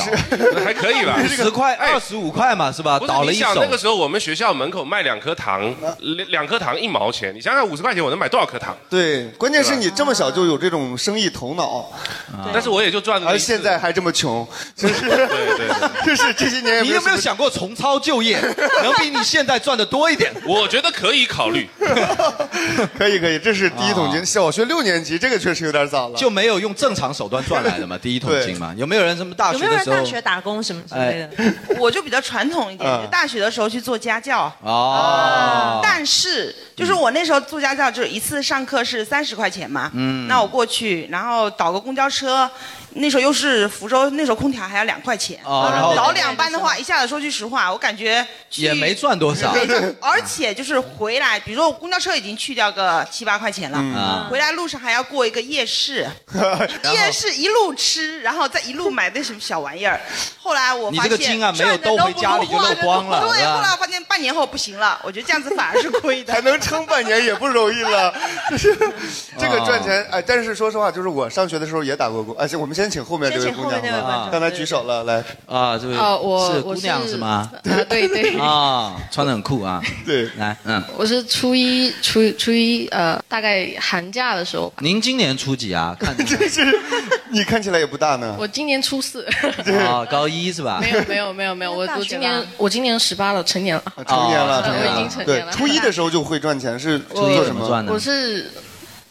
还可以吧？十块哎二十五块嘛是吧？不是倒了一手你想那。个时候我们学校门口卖两颗糖，两两颗糖一毛钱，你想想五十块钱我能买多少颗糖？对，关键是你这么小就有这种生意头脑，但是我也就赚了而。现在还这么穷，真 是，对对对，就是这些年你有没有什么想过重操旧业，能比你现在赚的多一点？我觉得可以考虑。可以可以，这是第一桶金，小学六年级，这个确实有点早了。就没有用正常手段赚来的嘛？第一桶金嘛？有没有人什么大有学的时候没有人大？学打工什么之类的？我就比较传统一点，嗯就大学的时候去做家教。哦，但是，就是我那时候做家教，就是一次上课是三十块钱嘛。嗯那我过去，然后倒个公交车，那时候又是福州，那时候空调还要两块钱。哦然后倒两班的话，一下子说句实话，我感觉去也没赚多少。没赚 而且就是回来，比如说我公交车已经去掉个七八块钱了，啊回来路上还要过一个夜市，夜市一路吃，然后再一路买那什么小玩意儿。后来我你发现这个金啊没有兜回家里就漏光了对，是吧后来发现半年后不行了，我觉得这样子反而是亏的还。能撑半年也不容易了，就是这个赚哦钱哎，但是说实话，就是我上学的时候也打过工，而且，我们先请后面这位姑娘好吧后面那位观众刚才举手了，来，啊，这位是姑娘是是吗？啊，对对，啊，穿的很酷啊。对，来，嗯，我是初一初初一呃，大概寒假的时候吧。您今年初几啊？看 着这是你看起来也不大呢，我今年初四，啊，高一是吧？没有没有没有没有，我我今年我今年十八了，成年了。啊成年了，哦我已成年了经成年，了对初一的时候就会赚钱，是初一做什么？怎么赚的我？是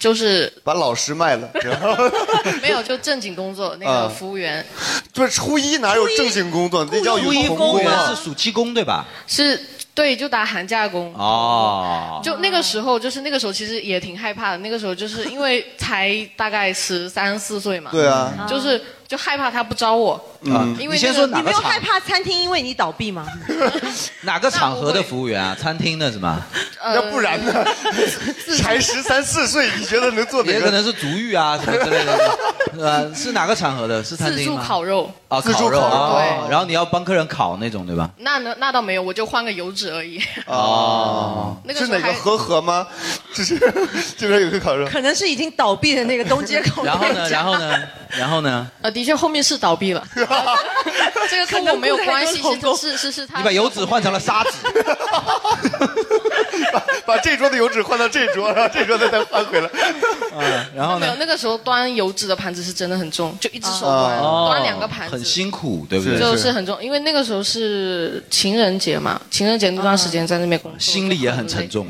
就是把老师卖了，然后 没有就正经工作，那啊个服务员就是初一哪有正经工作？那叫有初一童公务员工啊是暑期工对吧？是对，就打寒假工。哦，就那个时候，就是那个时候，其实也挺害怕的。那个时候就是因为才大概十三四岁嘛，对啊，就是就害怕他不招我，嗯因为你先那个你没有说哪个场害怕餐厅因为你倒闭吗？哪个场合的服务员啊？餐厅的是吗？呃要不然呢？才十三四岁，你觉得能做？也可能是足浴啊什么之类的，是吧？是哪个场合的？是餐自助吗？烤肉，啊，自助烤肉烤肉哦对然后你要帮客人烤那种对吧？那呢那倒没有，我就换个油脂而已。哦，那个时候还是哪个和和吗？就是这边有个烤肉，可能是已经倒闭的那个东街口。然后呢？然后呢？然后呢？呃，的确后面是倒闭了，这个跟我没有关系，是是是是他。你把油纸换成了砂纸，把把这桌的油纸换到这桌，然后这桌再再换回来。嗯，然后没有，呢？那个时候端油纸的盘子是真的很重，就一只手啊端，哦端两个盘子，很辛苦，对不对？就是很重，因为那个时候是情人节嘛，情人节那段时间在那边工作，心里也很沉重。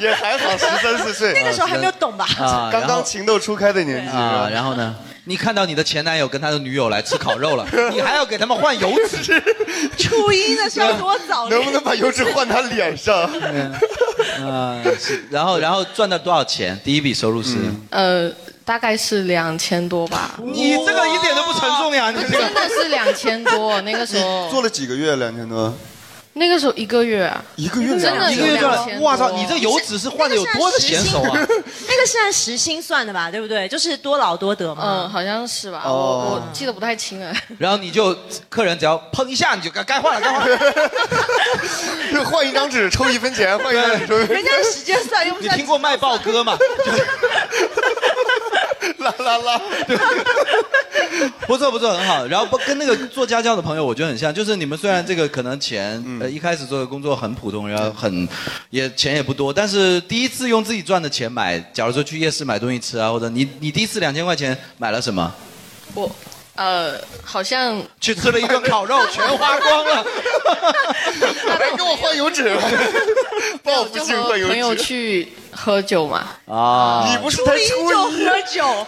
也还好，十三四岁，那个时候还没有懂吧？啊，刚刚情窦初开的年纪。啊，然后呢？你看到你的前男友跟他的女友来吃烤肉了，你还要给他们换油脂，初一的时候多早？能不能把油脂换他脸上？嗯，是，然后然后赚到多少钱？第一笔收入是？呃，大概是两千多吧。你这个一点都不沉重呀，你这个真的是两千多，那个时候做了几个月？两千多？那个时候一个月啊，一个月真的一个月有两千多。哇操，你这油纸是换的有多的娴熟啊？那个是按时薪算的吧？对不对？就是多劳多得嘛。嗯，好像是吧，哦我我记得不太清了。然后你就客人只要碰一下，你就该该换了，该换了。就换一张纸抽一分钱，换一张纸抽一分钱。人家时间算又不是你听过卖报歌吗？啦啦啦，不错不错，很好。然后不跟那个做家教的朋友，我觉得很像，就是你们虽然这个可能钱，呃，一开始做的工作很普通，然后很也钱也不多，但是第一次用自己赚的钱买，假如说去夜市买东西吃啊，或者你你第一次两千块钱买了什么？我呃，好像去吃了一顿烤肉，全花光了。来给我换油纸，报复性换油朋友。去喝酒嘛。啊你不是才初就？喝酒，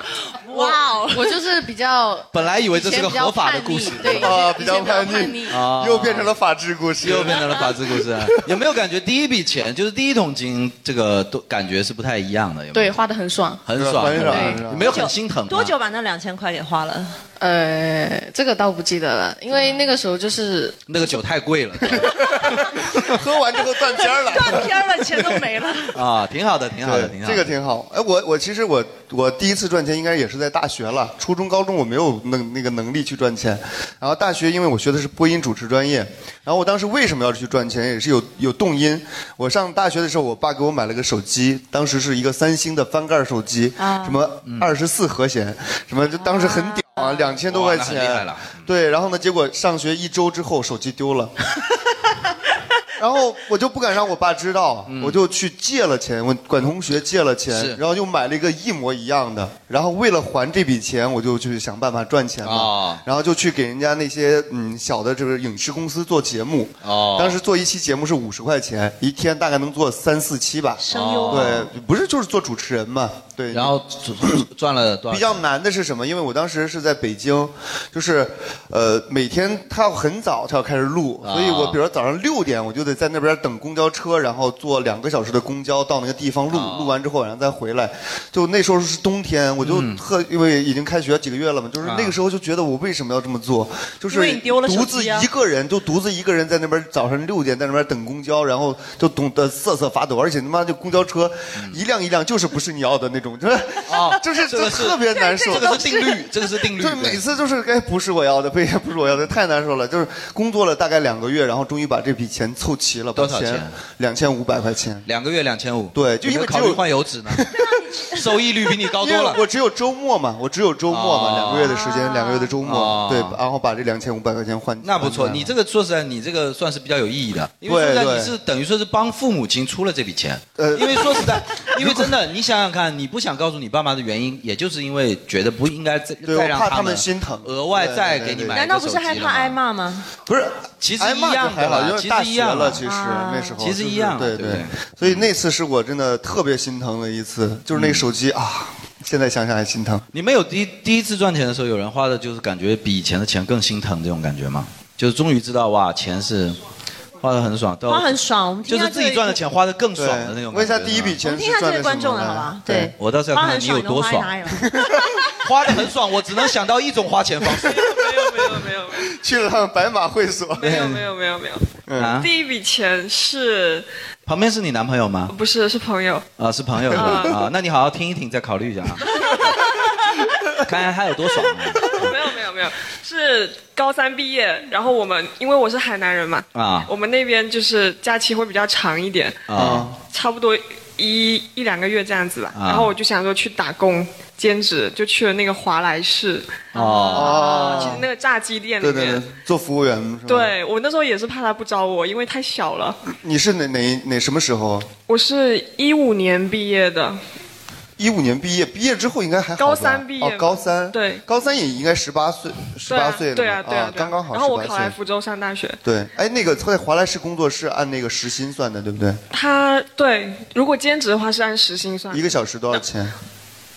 哇哦！我就是比较 本来以为这是个合法的故事以前比较叛逆对，啊，比较叛叛逆逆。啊又变成了法治故事，又变成了法治故事。有没有感觉第一笔钱就是第一桶金，这个都感觉是不太一样的？有没有对，花的很爽。很爽，很爽没有很心疼？多久把那两千块给花了？呃，这个倒不记得了，因为那个时候就是那个酒太贵了 喝完之后断片儿了。断片了，钱都没了。啊，挺好的，挺好的，挺对，好的。这个挺好。哎，我我其实我我第一次赚钱应该也是在大学了，初中、高中我没有能那个能力去赚钱。然后大学因为我学的是播音主持专业，然后我当时为什么要去赚钱，也是有有动因。我上大学的时候，我爸给我买了个手机，当时是一个三星的翻盖手机，啊什么二十四和弦，什么就当时很屌啊，两千多块钱了。对，然后呢，结果上学一周之后手机丢了。然后我就不敢让我爸知道，我就去借了钱，我管同学借了钱，然后又买了一个一模一样的，然后为了还这笔钱，我就去想办法赚钱嘛，哦然后就去给人家那些嗯小的这个影视公司做节目，哦当时做一期节目是五十块钱，一天大概能做三四期吧，声优。对，不是就是做主持人嘛，对，然后赚 了多少？比较难的是什么？因为我当时是在北京，就是呃每天他要很早他要开始录，啊所以我比如说早上六点我就得在那边等公交车，然后坐两个小时的公交到那个地方录，啊录完之后然后再回来。就那时候是冬天，我就嗯特因为已经开学几个月了嘛，就是那个时候就觉得我为什么要这么做？就是独自一个人，就独自一个人在那边早上六点在那边等公交，然后就懂得瑟瑟发抖，而且他妈就公交车一辆一辆就是不是你要的那种，就是啊 就是这个就是特别难受。这个是定律，这个是定律。对，每次就是哎，不是我要的，不不是我要的，太难受了。就是工作了大概两个月，然后终于把这笔钱凑齐了，多少钱？两千五百块钱。两个月两千五。对，就因为考虑换油纸呢？收益率比你高多了。我只有周末嘛，我只有周末嘛，哦两个月的时间，两个月的周末哦，对，然后把这两千五百块钱换。那不错，你这个说实在，你这个算是比较有意义的，因为说对实在你是等于说是帮父母亲出了这笔钱。呃因为说实在，因为真的，你想想看，你不想告诉你爸妈的原因，也就是因为觉得不应该再，再让他们心疼，额外再给你买难道不是害怕挨骂吗？不是，其实一挨骂还好，样的啦，因为其大学了，实一样了其实啊。那时候其实一样对对。所以那次是我真的特别心疼的一次，就是那个手机啊，现在想想还心疼。你们有第一第一次赚钱的时候，有人花的就是感觉比以前的钱更心疼这种感觉吗？就是终于知道哇，钱是花的很爽，到花很爽，我们听就是自己赚的钱花的更爽的那种。问一下第一笔钱是赚的观众的好吧？对对，我倒是要看看你有多爽，花的很爽，我只能想到一种花钱方式。没有没有没有去了趟白马会所。没有没有没有没有，嗯，第一笔钱是旁边是你男朋友吗？不是是朋友？啊，是朋友是吧？啊，那你好好听一听，再考虑一下啊。看看他有多爽啊！没有是高三毕业，然后我们因为我是海南人嘛，啊我们那边就是假期会比较长一点，啊差不多一一两个月这样子吧。啊然后我就想说去打工兼职，就去了那个华莱士，哦其实那个炸鸡店里面。对对对，做服务员是吧？，对我那时候也是怕他不招我，因为太小了。你是哪哪哪什么时候？我是一五年毕业的，一五年毕业，毕业之后应该还好吧高三毕业哦，高三。对，高三也应该十八岁，十八岁对啊对啊，对啊刚刚好然后我18岁考来福州上大学。对，哎，那个在华莱士工作是按那个时薪算的，对不对？他对，如果兼职的话是按时薪算一。个小时多少钱？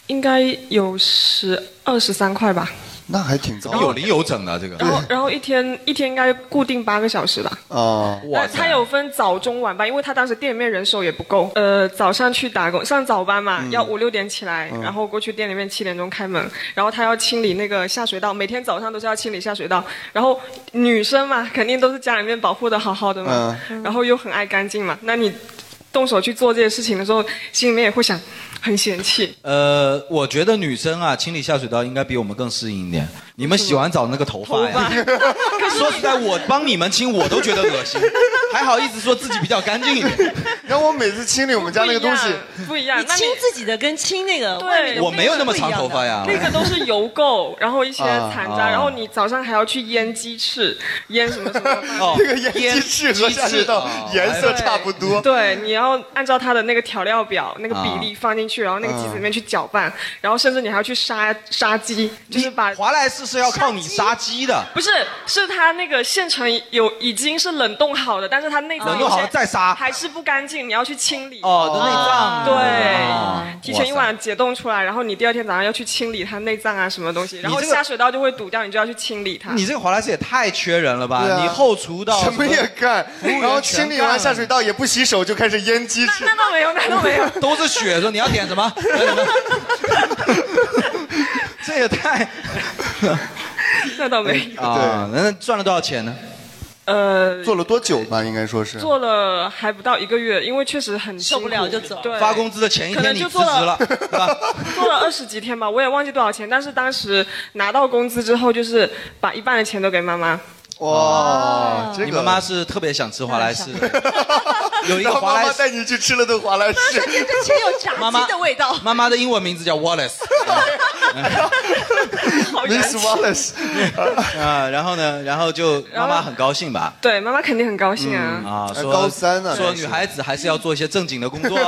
应该有十二十三块吧。那还挺早，有零有整的这个。然后，然后一天一天应该固定八个小时吧。哦，哇他有分早中晚班，因为他当时店里面人手也不够。呃，早上去打工上早班嘛，嗯要五六点起来，嗯然后过去店里面七点钟开门，然后他要清理那个下水道，每天早上都是要清理下水道。然后女生嘛，肯定都是家里面保护的好好的嘛，然后又很爱干净嘛，那你动手去做这些事情的时候，心里面也会想 很嫌弃。呃，我觉得女生啊，清理下水道应该比我们更适应一点。你们洗完澡那个头发呀，说实在，我帮你们清，我都觉得恶心，还好意思说自己比较干净一点。然后我每次清理我们家那个东西，不一样，你清自己的跟清那个外面的我没有那么长头发呀那个都是油垢，然后一些残渣，啊然后你早上还要去腌鸡翅，腌什么什么。哦这个腌鸡翅和下水道颜色差不多。对，你要按照它的那个调料表那个比例放进去，然后那个鸡子里面去搅拌，然后甚至你还要去杀杀鸡，就是把华莱士是要靠你杀鸡的，不是，是它那个现成有已经是冷冻好的，但是它内脏冷冻好了再杀还是不干净，你要去清理。哦的内脏对，提前一晚解冻出来，然后你第二天早上要去清理它内脏啊什么东西，然后下水道就会堵掉，你就要去清理它。你这个华莱士也太缺人了吧？啊你后厨到什么也干，然后清理完下水道也不洗手就开始腌鸡翅。那倒没有，那倒没有。都是血，说你要点？点什么？这也太 那倒没有。啊！那赚了多少钱呢？呃，做了多久吧？应该说是。做了还不到一个月，因为确实很受不了就走对，发工资的前一可天你辞能就做了职了，是吧？做了二十几天吧，我也忘记多少钱，但是当时拿到工资之后，就是把一半的钱都给妈妈。哇，这个你妈妈是特别想吃华莱士的，有一个然后华莱士，妈妈带你去吃了顿华莱士。瞬间这钱有炸妈妈鸡的味道。妈妈的英文名字叫 Wallace。Miss Wallace 啊，然后呢，然后就妈妈很高兴吧？对，妈妈肯定很高兴啊。啊，说高三呢说女孩子还是要做一些正经的工作，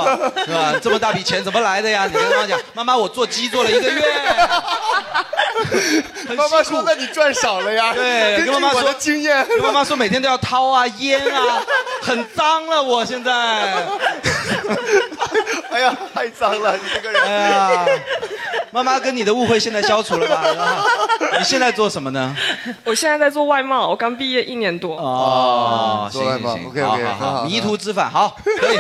是吧？这么大笔钱怎么来的呀？你跟妈妈讲，妈妈，我做鸡做了一个月，妈妈说：“那你赚少了呀。”对，根据我跟妈妈说的经验，跟妈妈说每天都要掏啊、烟啊，很脏了，我现在。哎呀，太脏了，你这个人。哎呀，妈妈跟你的误会现在消除了吧？你现在做什么呢？我现在在做外贸，我刚毕业一年多。哦，做外贸行行 OK，OK，好好好，好迷途知返，好，可以，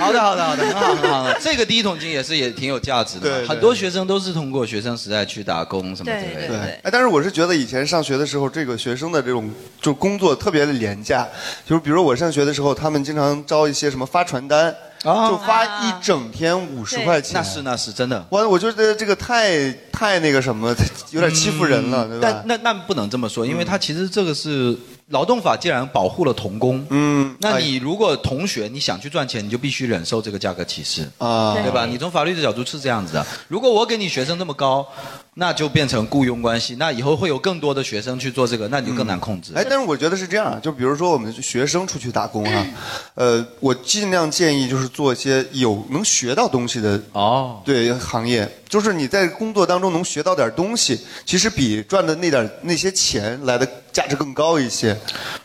好的，好的，好的，很好，很好。这个第一桶金也是也挺有价值的，对对很多学生都是通过学生时代去打工什么之类的。对，哎，但是我是觉得以前上学的时候，这个学生的这种就工作特别的廉价，就是比如我上学的时候，他们经常招一些什么发传单，啊就发一整天五十块钱。那是那是真的。我我觉得这个太太那个什么，有点欺负人了，对吧但？那那不能这么说，因为他其实这个是劳动法既然保护了童工，嗯，那你如果同学你想去赚钱，你就必须忍受这个价格歧视啊对吧？你从法律的角度是这样子的。如果我给你学生那么高，那就变成雇佣关系，那以后会有更多的学生去做这个，那你就更难控制。哎，但是我觉得是这样啊，就比如说我们学生出去打工哈、呃，我尽量建议就是做一些有能学到东西的哦，对行业，就是你在工作当中能学到点东西，其实比赚的那点那些钱来的价值更高一些。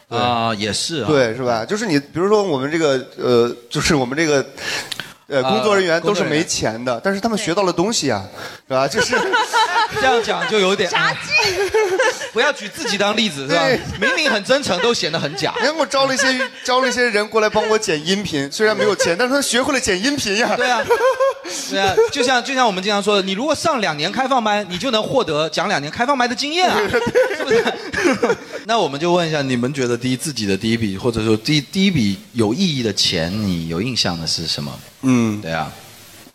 对啊，也是啊，对，是吧？就是你，比如说我们这个呃，就是我们这个。呃，啊工作人员都是没钱的，但是他们学到了东西啊，是吧？就是 这样讲就有点 不要举自己当例子是吧对？明明很真诚，都显得很假。人家给我招了一些招了一些人过来帮我剪音频，虽然没有钱，但是他学会了剪音频呀。对啊，对啊，就像就像我们经常说的，你如果上两年开放班，你就能获得讲两年开放班的经验啊，是不是？那我们就问一下，你们觉得第一自己的第一笔，或者说第第一笔有意义的钱，你有印象的是什么？嗯，对啊，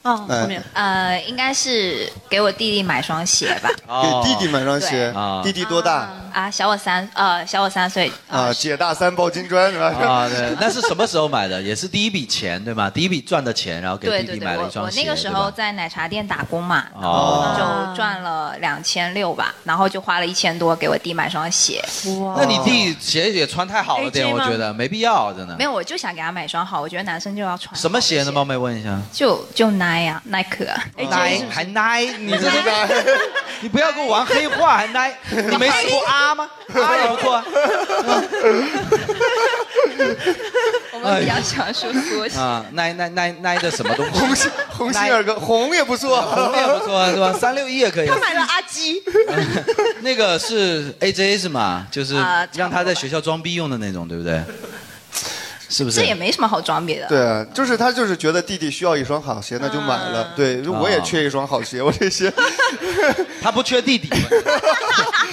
哦，哎后面呃，应该是给我弟弟买双鞋吧。给弟弟买双鞋啊，弟弟多大？啊，小我三呃，小我三岁。啊，姐大三抱金砖是吧？啊，对，那是什么时候买的？也是第一笔钱对吗？第一笔赚的钱，然后给弟弟买了一双鞋。我那个时候在奶茶店打工嘛，然哦后就赚了两千六吧，然后就花了一千多给我弟买双鞋。哇那你弟鞋也穿太好了点，我觉得没必要，真的没。有，我就想给他买双好，我觉得男生就要穿什么鞋呢？冒昧问一下。就就耐呀，耐克啊。奶还耐，你这是 你不要跟我玩黑话，还耐，你没试过啊吗？啊也不错啊。我们比较喜欢说缩写。啊，耐耐耐耐的什么东西？鸿星鸿星尔克，红也不错，红也不错，是吧？三六一也可以。他买了阿基，那个是 AJ 是吗？就是啊让他在学校装逼用的那种，对不对？是不是？这也没什么好装逼的。对啊，就是他就是觉得弟弟需要一双好鞋，那就买了。对，我也缺一双好鞋，我这些。他不缺弟弟。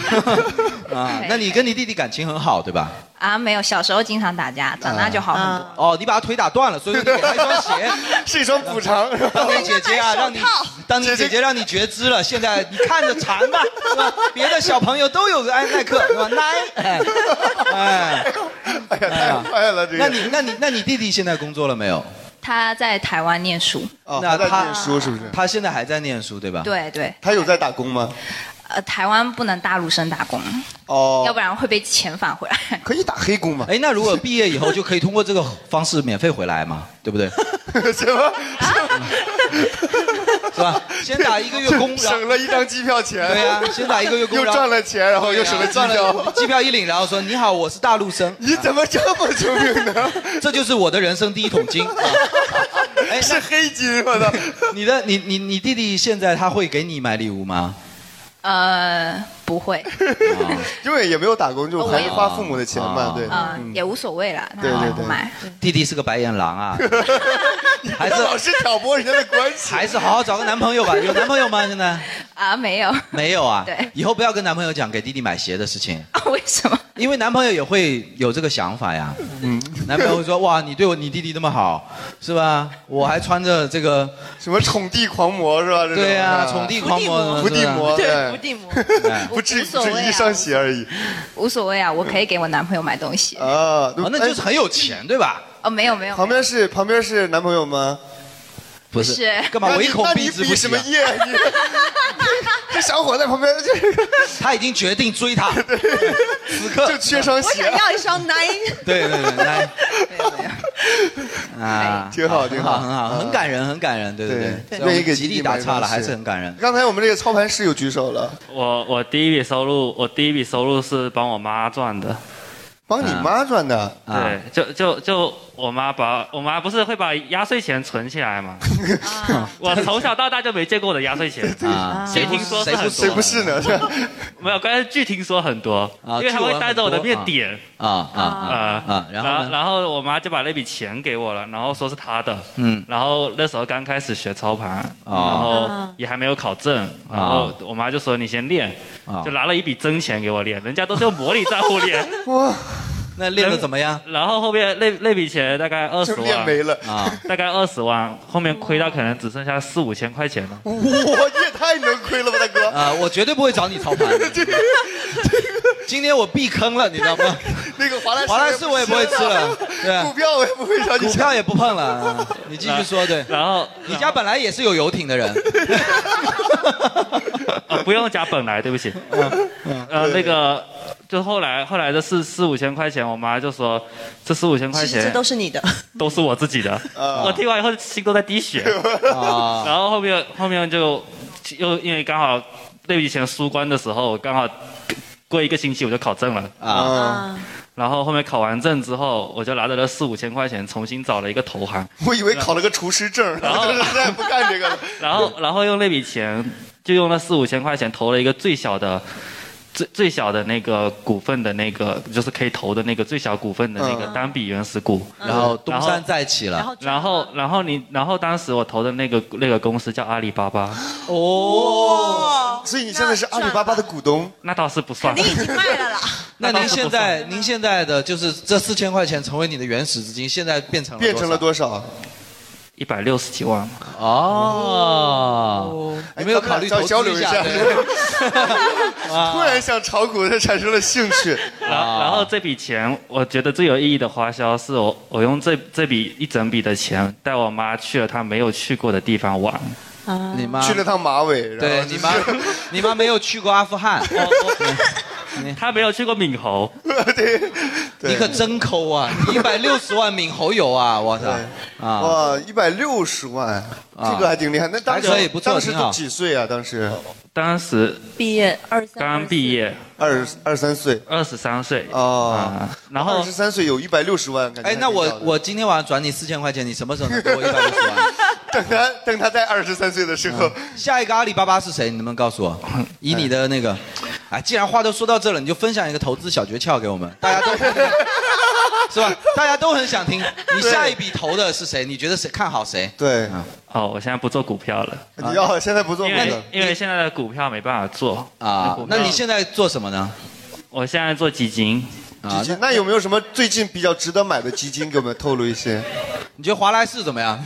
啊，那你跟你弟弟感情很好，对吧？啊，没有，小时候经常打架，长大就好很多。哦，你把他腿打断了，所以你给他一双鞋，是一双补偿。当年姐姐啊，让你当年姐姐让你觉知了，现在你看着馋吧，是吧？别的小朋友都有个安耐克，是吧？耐，哎，哎，哎呀，太坏了，这个。那你那你那你弟弟现在工作了没有？他在台湾念书。哦，那他他在念书是不是？他现在还在念书，对吧？对对，他有在打工吗？呃，台湾不能大陆生打工，哦，要不然会被遣返回来。可以打黑工吗？哎，那如果毕业以后就可以通过这个方式免费回来嘛？对不对？什么？是吧？先打一个月工，省了一张机票钱。对呀、先打一个月工，又赚了钱，然后又省了机赚票。了机票一领，然后说你好，我是大陆生。你怎么这么聪明呢？这就是我的人生第一桶金。哎，是黑金，我操！你的你你你弟弟现在他会给你买礼物吗？呃，不会，因为也没有打工，就还是花父母的钱嘛，哦对。呃，也无所谓啦，对对对不买。弟弟是个白眼狼啊，还是老是挑拨人家的关系，还是好好找个男朋友吧。有男朋友吗？现在 啊，没有。没有啊。对，以后不要跟男朋友讲给弟弟买鞋的事情。为什么？因为男朋友也会有这个想法呀。嗯，男朋友会说：“哇，你对我你弟弟那么好，是吧？我还穿着这个什么宠弟狂魔是吧？这种对呀、啊宠弟狂魔，伏地魔，对伏地魔，不至于只是一双鞋而已。无所谓啊，我可以给我男朋友买东西。啊，哦那就是很有钱，对吧？哦，没有没有，旁边是旁边是男朋友吗？不是干嘛唯恐那你避之不及、啊？什么业？你 这小伙在旁边，他已经决定追她，此刻就缺双我鞋想。要一双 Nine。对对对，来，啊，挺好挺好很好，很感人，很感人，对对对，愿意给极弟弟买力打岔了，还是很感人。刚才我们这个操盘师有举手了，我我第一笔收入，我第一笔收入是帮我妈赚的。帮你妈赚的。对，就就就我妈把我妈不是会把压岁钱存起来吗？我从小到大就没见过我的压岁钱 啊 据听说是很多，谁不是呢？没有，关键据听说很多，啊因为他会带着我的面点。啊啊啊啊！然后？然后我妈就把那笔钱给我了，然后说是她的。嗯，然后那时候刚开始学操盘，然哦后也还没有考证，然后我妈就说你先练，啊就拿了一笔真钱给我练，人家都是用模拟账户练。哇，那练的怎么样？然后后面那那笔钱大概二十万没了啊，大概二十万，后面亏到可能只剩下四五千块钱了。哇，你也太能亏了吧，大哥！啊，我绝对不会找你操盘的。今天我避坑了，你知道吗？那个华莱士华莱士我也不会吃了，对啊股票我也不会找你股票也不碰了。啊 你继续说，对。然后你家本来也是有游艇的人，啊，不用加本来，对不起。呃，那个，就后来后来的四四五千块钱，我妈就说这四五千块钱其实这都是你的。都是我自己的。啊我听完以后心都在滴血。啊然后后面后面就又因为刚好那笔钱输光的时候，刚好过一个星期我就考证了。啊，然后后面考完证之后，我就拿着那四五千块钱重新找了一个投行，我以为考了个厨师证，然后就是再也不干这个了。然后然后用那笔钱就用那四五千块钱投了一个最小的。最最小的那个股份的那个，就是可以投的那个最小股份的那个嗯。单笔原始股，然后东山再起了。然后然后你然后当时我投的那个那个公司叫阿里巴巴，哦，所以你现在是阿里巴巴的股东？那倒是不算，你已经卖了啦。那您现在您现在的就是这四千块钱成为你的原始资金，现在变成了变成了多多少？一百六十几万。哦，有没有考虑投资交流一下。下？突然想炒股，它产生了兴趣。然后然后这笔钱，我觉得最有意义的花销是我我用这这笔一整笔的钱带我妈去了她没有去过的地方玩。你妈。去了趟马尾，然后对你妈，你妈没有去过阿富汗，她没有去过闽侯，对你可真抠啊！一百六十万闽侯友啊！我操啊！哇，一百六十万，这个还挺厉害。那当时还可以不错当时挺好都几岁啊？当时当时毕业二三刚毕业，二二三岁，二十三岁哦啊，然后二十三岁有一百六十万，感觉哎，那我我今天晚上转你四千块钱，你什么时候能给我一百六十万？等他等他在二十三岁的时候，下一个阿里巴巴是谁？你能不能告诉我？以你的那个，哎，既然话都说到这了，你就分享一个投资小诀窍给我们，大家都是吧？大家都很想听。你下一笔投的是谁？你觉得谁看好谁？对，哦，我现在不做股票了。你要现在不做因为股票因为现在的股票没办法做啊股票那你现在做什么呢？我现在做基金。基金，那有没有什么最近比较值得买的基金给我们透露一些？你觉得华莱士怎么样？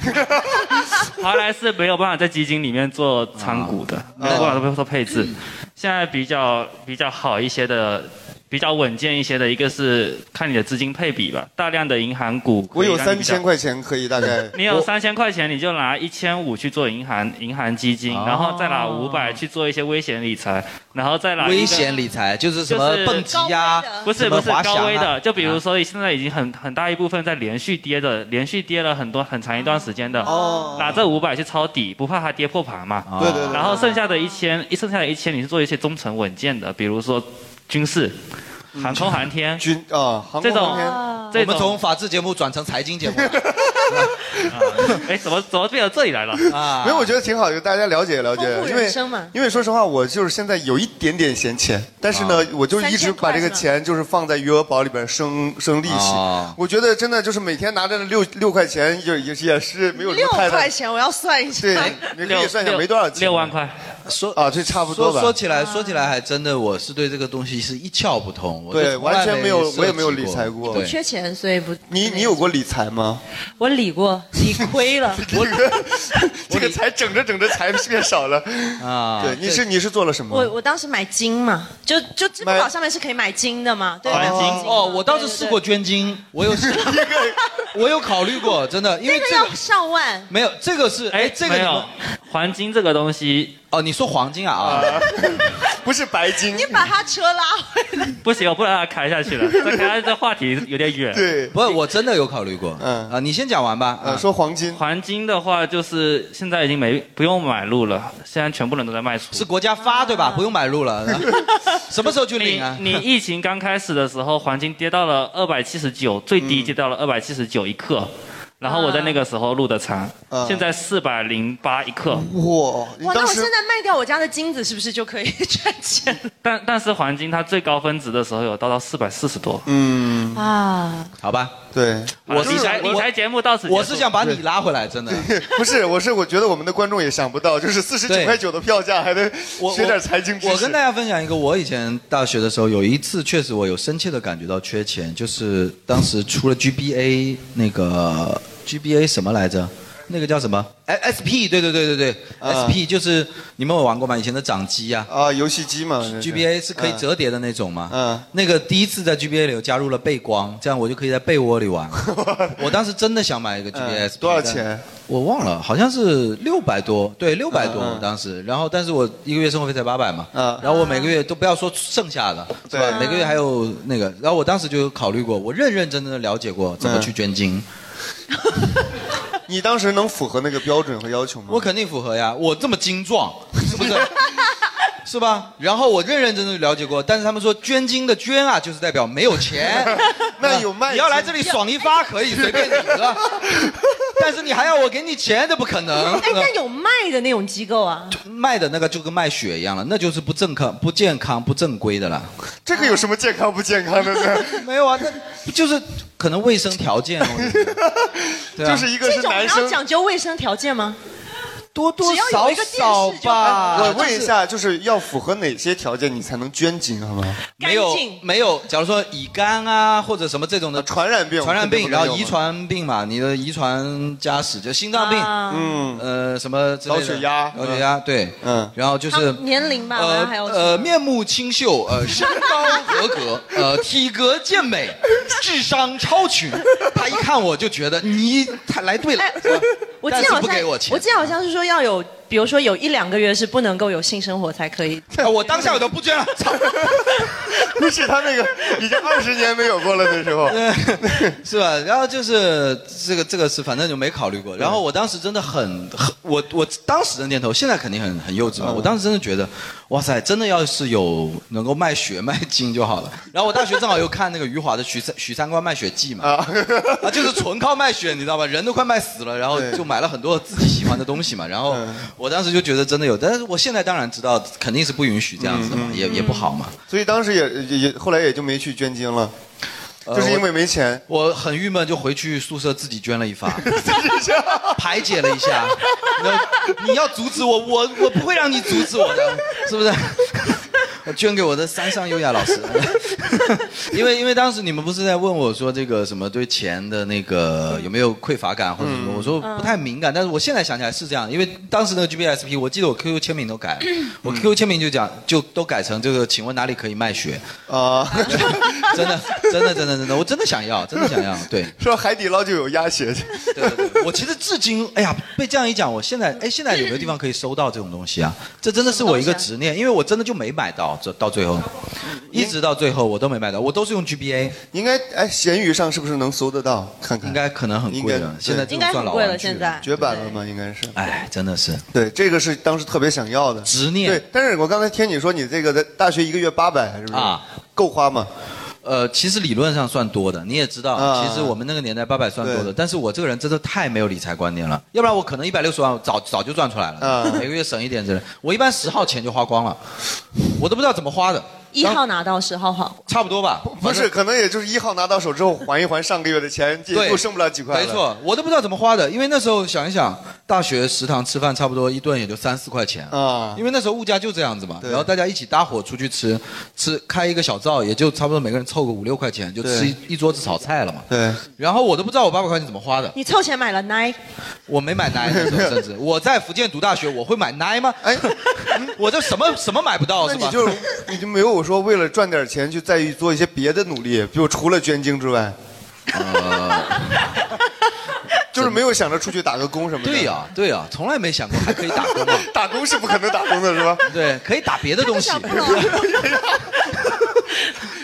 华莱士没有办法在基金里面做参股的，没有办法做配置。现在比较比较好一些的。比较稳健一些的，一个是看你的资金配比吧，大量的银行股。我有三千块钱，可以大概。你有三千块钱，你就拿一千五去做银行银行基金，哦然后再拿五百去做一些危险理财，然后再拿危险理财就是什么就是蹦极呀，不是不是高危的，就比如说现在已经很很大一部分在连续跌的，连续跌了很多很长一段时间的，哦拿这五百去抄底，不怕它跌破盘嘛。对对对然后剩下的一千，一剩下的一千你是做一些中层稳健的，比如说军事、航空航天、军啊，航这种航天。这我们从法制节目转成财经节目了 哎，怎么怎么变到这里来了？啊没有，我觉得挺好，就大家了解了解丰，富因为生嘛因为说实话，我就是现在有一点点闲钱，但是呢，我就一直把这个钱就是放在余额宝里边生生利息哦。我觉得真的就是每天拿着六六块钱，也也也是没有什六么太大块。钱，我要算一下。对，你可以算一下没多少钱，六万块。说啊，这差不多吧。说说起来，说起来还真的，我是对这个东西是一窍不通。我对完全没有我也没有理财过不缺钱，所以不。你你有过理财吗？我理过，理亏了。我这个财整着整着财变少了。啊对，你是你是做了什么？我我当时买金嘛，就就支付宝上面是可以买金的嘛，对买金？哦，我倒是试过捐精，我有试，我有考虑过，真的，因为这个那个要上万。没有这个是哎，这个黄金这个东西哦，你说黄金啊啊，不是白金。你把他车拉回来。不行，我不能让他开下去了，再开下去这话题有点远。对，不是，我真的有考虑过。嗯啊，你先讲完吧。呃，说黄金，黄金的话就是现在已经没不用买入了，现在全部人都在卖出。是国家发对吧？不用买入了。什么时候去领啊？你你疫情刚开始的时候，黄金跌到了二百七十九，最低跌到了二百七十九一克。然后我在那个时候录的场，啊现在四百零八一克。哇，哇，那我现在卖掉我家的金子，是不是就可以赚钱了 但但是黄金它最高分值的时候有到到四百四十多。嗯，啊？好吧，对，我理财理财节目到此结束。我是想把你拉回来，真的。不是，我是我觉得我们的观众也想不到，就是四十九块九的票价还得我学点财经知识。我跟大家分享一个，我以前大学的时候有一次，确实我有深切的感觉到缺钱，就是当时出了 GBA 那个 GBA 什么来着？那个叫什么？哎，SP，对对对对对、啊 s p 就是你们有玩过吗？以前的掌机啊。啊，游戏机嘛，GBA 是可以折叠的那种嘛。嗯。那个第一次在 GBA 里加入了背光，这样我就可以在被窝里玩。我当时真的想买一个 GBA，、嗯多少钱？我忘了，好像是六百多，对，六百多、嗯嗯当时。然后，但是我一个月生活费才八百嘛。嗯然后我每个月都不要说剩下的，是吧？每个月还有那个，然后我当时就有考虑过，我认认真真的了解过怎么嗯去捐精。你当时能符合那个标准和要求吗？我肯定符合呀，我这么精壮，是不是？是吧？然后我认认真真地了解过，但是他们说捐精的捐啊，就是代表没有钱。那有卖你要来这里爽一发可以随便你，是吧？但是你还要我给你钱，这不可能。哎，那有卖的那种机构啊？卖的那个就跟卖血一样了，那就是不正康、不健康、不正规的了。这个有什么健康不健康的呢？没有啊，那就是可能卫生条件。我觉得 对啊就是一个是这种还要男生。讲究卫生条件吗？多多少少吧。我问一下，就是要符合哪些条件你才能捐精，好吗？没有没有，假如说乙肝啊或者什么这种的传染病，传染病，然后遗传病嘛，你的遗传家史就心脏病，啊。嗯，呃，什么之类的高血压高血压，对，嗯，然后就是年龄吧，呃还有呃，面目清秀，呃，身高合格，呃，体格健美，智商超群。他一看我就觉得你他来对了，我记得好像我。我记得好像是说要有比如说有一两个月是不能够有性生活才可以。我当下我都不捐了，操！不是他那个已经二十年没有过了那时候，是吧？然后就是这个这个是反正就没考虑过。然后我当时真的很很我我当时的念头，现在肯定很很幼稚嘛。我当时真的觉得，哇塞，真的要是有能够卖血卖精就好了。然后我大学正好又看那个余华的《许三许三观卖血记》嘛，啊，就是纯靠卖血，你知道吧？人都快卖死了，然后就买了很多自己喜欢的东西嘛。然后我当时就觉得真的有，但是我现在当然知道肯定是不允许这样子的嘛，也也不好嘛。所以当时也也也后来也就没去捐精了，呃就是因为没钱。我很郁闷，就回去宿舍自己捐了一发，排解了一下。你要阻止我，我我不会让你阻止我的，是不是？我捐给我的山上优雅老师，因为因为当时你们不是在问我说这个什么对钱的那个有没有匮乏感或者什么，我说不太敏感，但是我现在想起来是这样，因为当时那个 GBSP，我记得我 QQ 签名都改了，我 QQ 签名就讲就都改成这个，请问哪里可以卖血？啊，真的真的真的真的，我真的想要，真的想要，对。说海底捞就有鸭血，对。我其实至今，哎呀，被这样一讲，我现在，哎，现在有没有地方可以收到这种东西啊？这真的是我一个执念，因为我真的就没买到，这到最后，一直到最后我都没买到，我都是用 GBA。应该，哎，闲鱼上是不是能搜得到？看看，应该可能很贵了，现在应该算老玩具了绝版了吗？应该是。哎，真的是。对，这个是当时特别想要的执念。对，但是我刚才听你说你这个在大学一个月八百，是不是？啊，够花吗？呃，其实理论上算多的，你也知道，啊其实我们那个年代八百算多的，但是我这个人真的太没有理财观念了，要不然我可能一百六十万早早就赚出来了，啊每个月省一点之类。我一般十号钱就花光了，我都不知道怎么花的。一号拿到十号还，差不多吧。不是，可能也就是一号拿到手之后还一还上个月的钱，又剩不了几块了。没错，我都不知道怎么花的，因为那时候想一想，大学食堂吃饭差不多一顿也就三四块钱啊，因为那时候物价就这样子嘛，然后大家一起搭伙出去吃，吃开一个小灶也就差不多每个人凑个五六块钱，就吃一一桌子炒菜了嘛。对，然后我都不知道我八百块钱怎么花的，你凑钱买了奶，我没买奶 的时候，甚至我在福建读大学，我会买奶吗？哎，我这什么什么买不到是吧？那你就你就没有说为了赚点钱去再去做一些别的努力，比如除了捐精之外，呃，就是没有想着出去打个工什么的。对呀、对呀、从来没想过还可以打工啊。打工是不可能打工的是吧？对，可以打别的东西。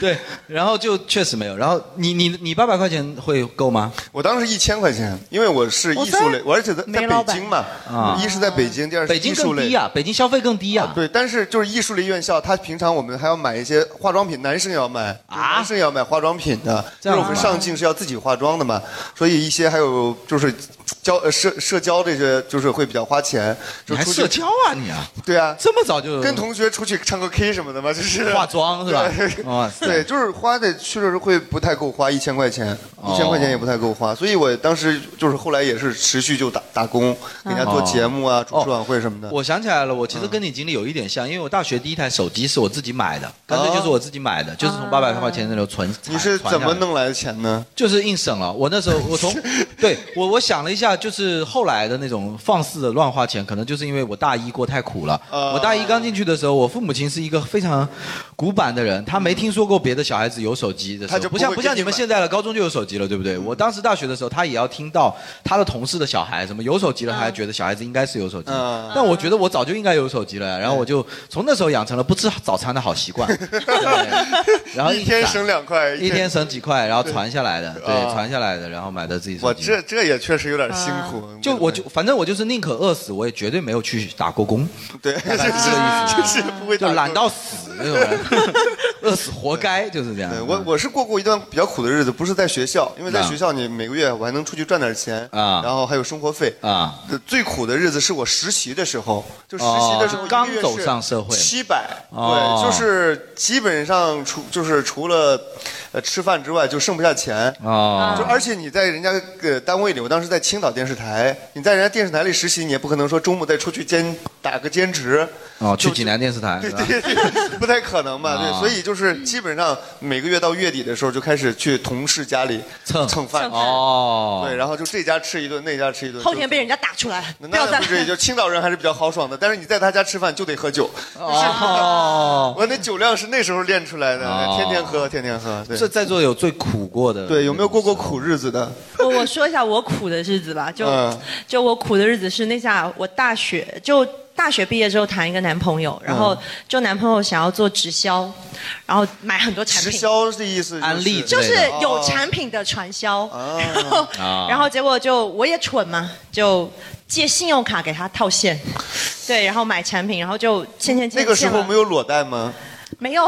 对，然后就确实没有。然后你你你八百块钱会够吗？我当时一千块钱，因为我是艺术类，我而且在在北京嘛，啊。一是在北京，第二是北京艺术类。更低啊，北京消费更低啊。对，但是就是艺术类院校，他平常我们还要买一些化妆品，男生也要买，啊？男生也要买化妆品的，因为我们上镜是要自己化妆的嘛，所以一些还有就是交呃社社交这些就是会比较花钱，就出去你还社交啊你啊？对啊，这么早就跟同学出去唱个 K 什么的嘛，就是。化妆是吧？对。哇塞。对，就是花的确实会不太够花，一千块钱，哦一千块钱也不太够花，所以我当时就是后来也是持续就打打工，给人家做节目啊、主持晚会什么的。我想起来了，我其实跟你经历有一点像，因为我大学第一台手机是我自己买的，干脆就是我自己买的，就是从八百块钱那里存。你是怎么弄来的钱呢？就是硬省了。我那时候我从，对我我想了一下，就是后来的那种放肆的乱花钱，可能就是因为我大一过太苦了。啊我大一刚进去的时候，我父母亲是一个非常古板的人，他没听说过别的小孩子有手机的时候，他就不不像不像你你们现在了，高中就有手机了，对不对？我当时大学的时候，他也要听到他的同事的小孩什么有手机了，他还觉得小孩子应该是有手机。嗯但我觉得我早就应该有手机了呀，然后我就从那时候养成了不吃早餐的好习惯。对然后 一天省两块，一天省几块，然后传下来的，对，啊传下来的，然后买的自己手我机。这这也确实有点辛苦。就我就反正我就是宁可饿死，我也绝对没有去打过工。对，是这个意思，就是不会打就懒到死那种人，饿死活该，就是这样。对我我是过过一段比较苦的日子，不是在学校，因为在啊。学校你每个月我还能出去赚点钱啊。然后还有生活费。啊。最苦的日子是我实习的时候，就实习的时候哦刚走上社会。七百，哦。对，就是基本上除就是除了呃吃饭之外就剩不下钱啊就而且你在人家呃单位里，我当时在青岛电视台，你在人家电视台里实习，你也不可能说周末再出去兼打个兼职，哦，去济南电视台对？对对，不太可能嘛，啊对，所以就是基本上每个月到月底的时候就开始去同事家里蹭蹭饭，哦，对，然后就这家吃一顿，那家吃一顿，后天被人家打出来，不那不至于，就青岛人还是比较豪爽的，但是你在他家吃饭就得喝酒，哦，我那酒量是那时候练出来的，哦天天喝，天天喝，对。这在座有最苦过的，对，有没有过过苦日子的？我我说一下我苦的日子吧，就、嗯。就我苦的日子是那下我大学就大学毕业之后谈一个男朋友，然后就男朋友想要做直销，然后买很多产品。直销的意思安利就是有哦产品的传销，啊。然后啊。然后结果就我也蠢嘛，就借信用卡给他套现，对，然后买产品，然后就欠欠欠。那个时候没有裸贷吗？没有，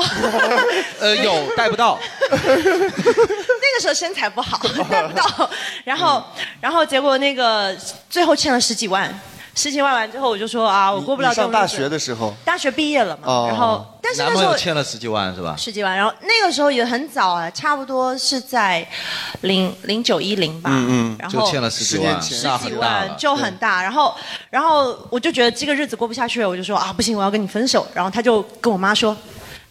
呃，有带不到。那个时候身材不好，带不到。然后，然后结果那个最后欠了十几万，十几万完之后我就说啊，我过不了你上大这种日子学的时候，大学毕业了嘛，哦然后但是男朋那时候友欠了十几万是吧？十几万，然后那个时候也很早啊，差不多是在零零九一零吧，嗯嗯然后就欠了十几万十那几很大了万就很大，然后然后我就觉得这个日子过不下去了，我就说啊不行，我要跟你分手，然后他就跟我妈说。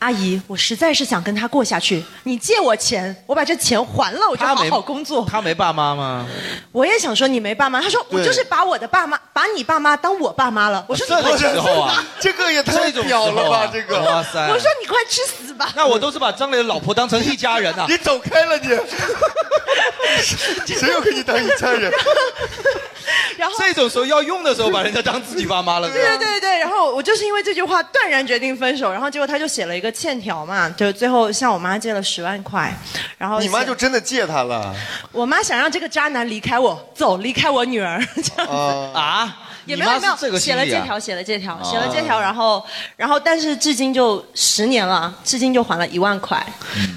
阿姨，我实在是想跟他过下去，你借我钱，我把这钱还了，我就好他没好工作。他没爸妈吗？我也想说你没爸妈，他说我对就是把我的爸妈，把你爸妈当我爸妈了。我说你这快去个时候啊，这个也太屌了吧这个哇塞！我说你快去死吧！那我都是把张磊的老婆当成一家人啊。你走开了你，谁又跟你当一家人？然后这种时候要用的时候，把人家当自己爸妈了。对对对对，然后我就是因为这句话断然决定分手，然后结果他就写了一个欠条嘛，就最后向我妈借了十万块，然后你妈就真的借他了我妈想让这个渣男离开我，走，离开我女儿，这样子。啊？也没有没有，写了借条，写了借条，写了借条，然后然后但是至今就十年了，至今就还了一万块，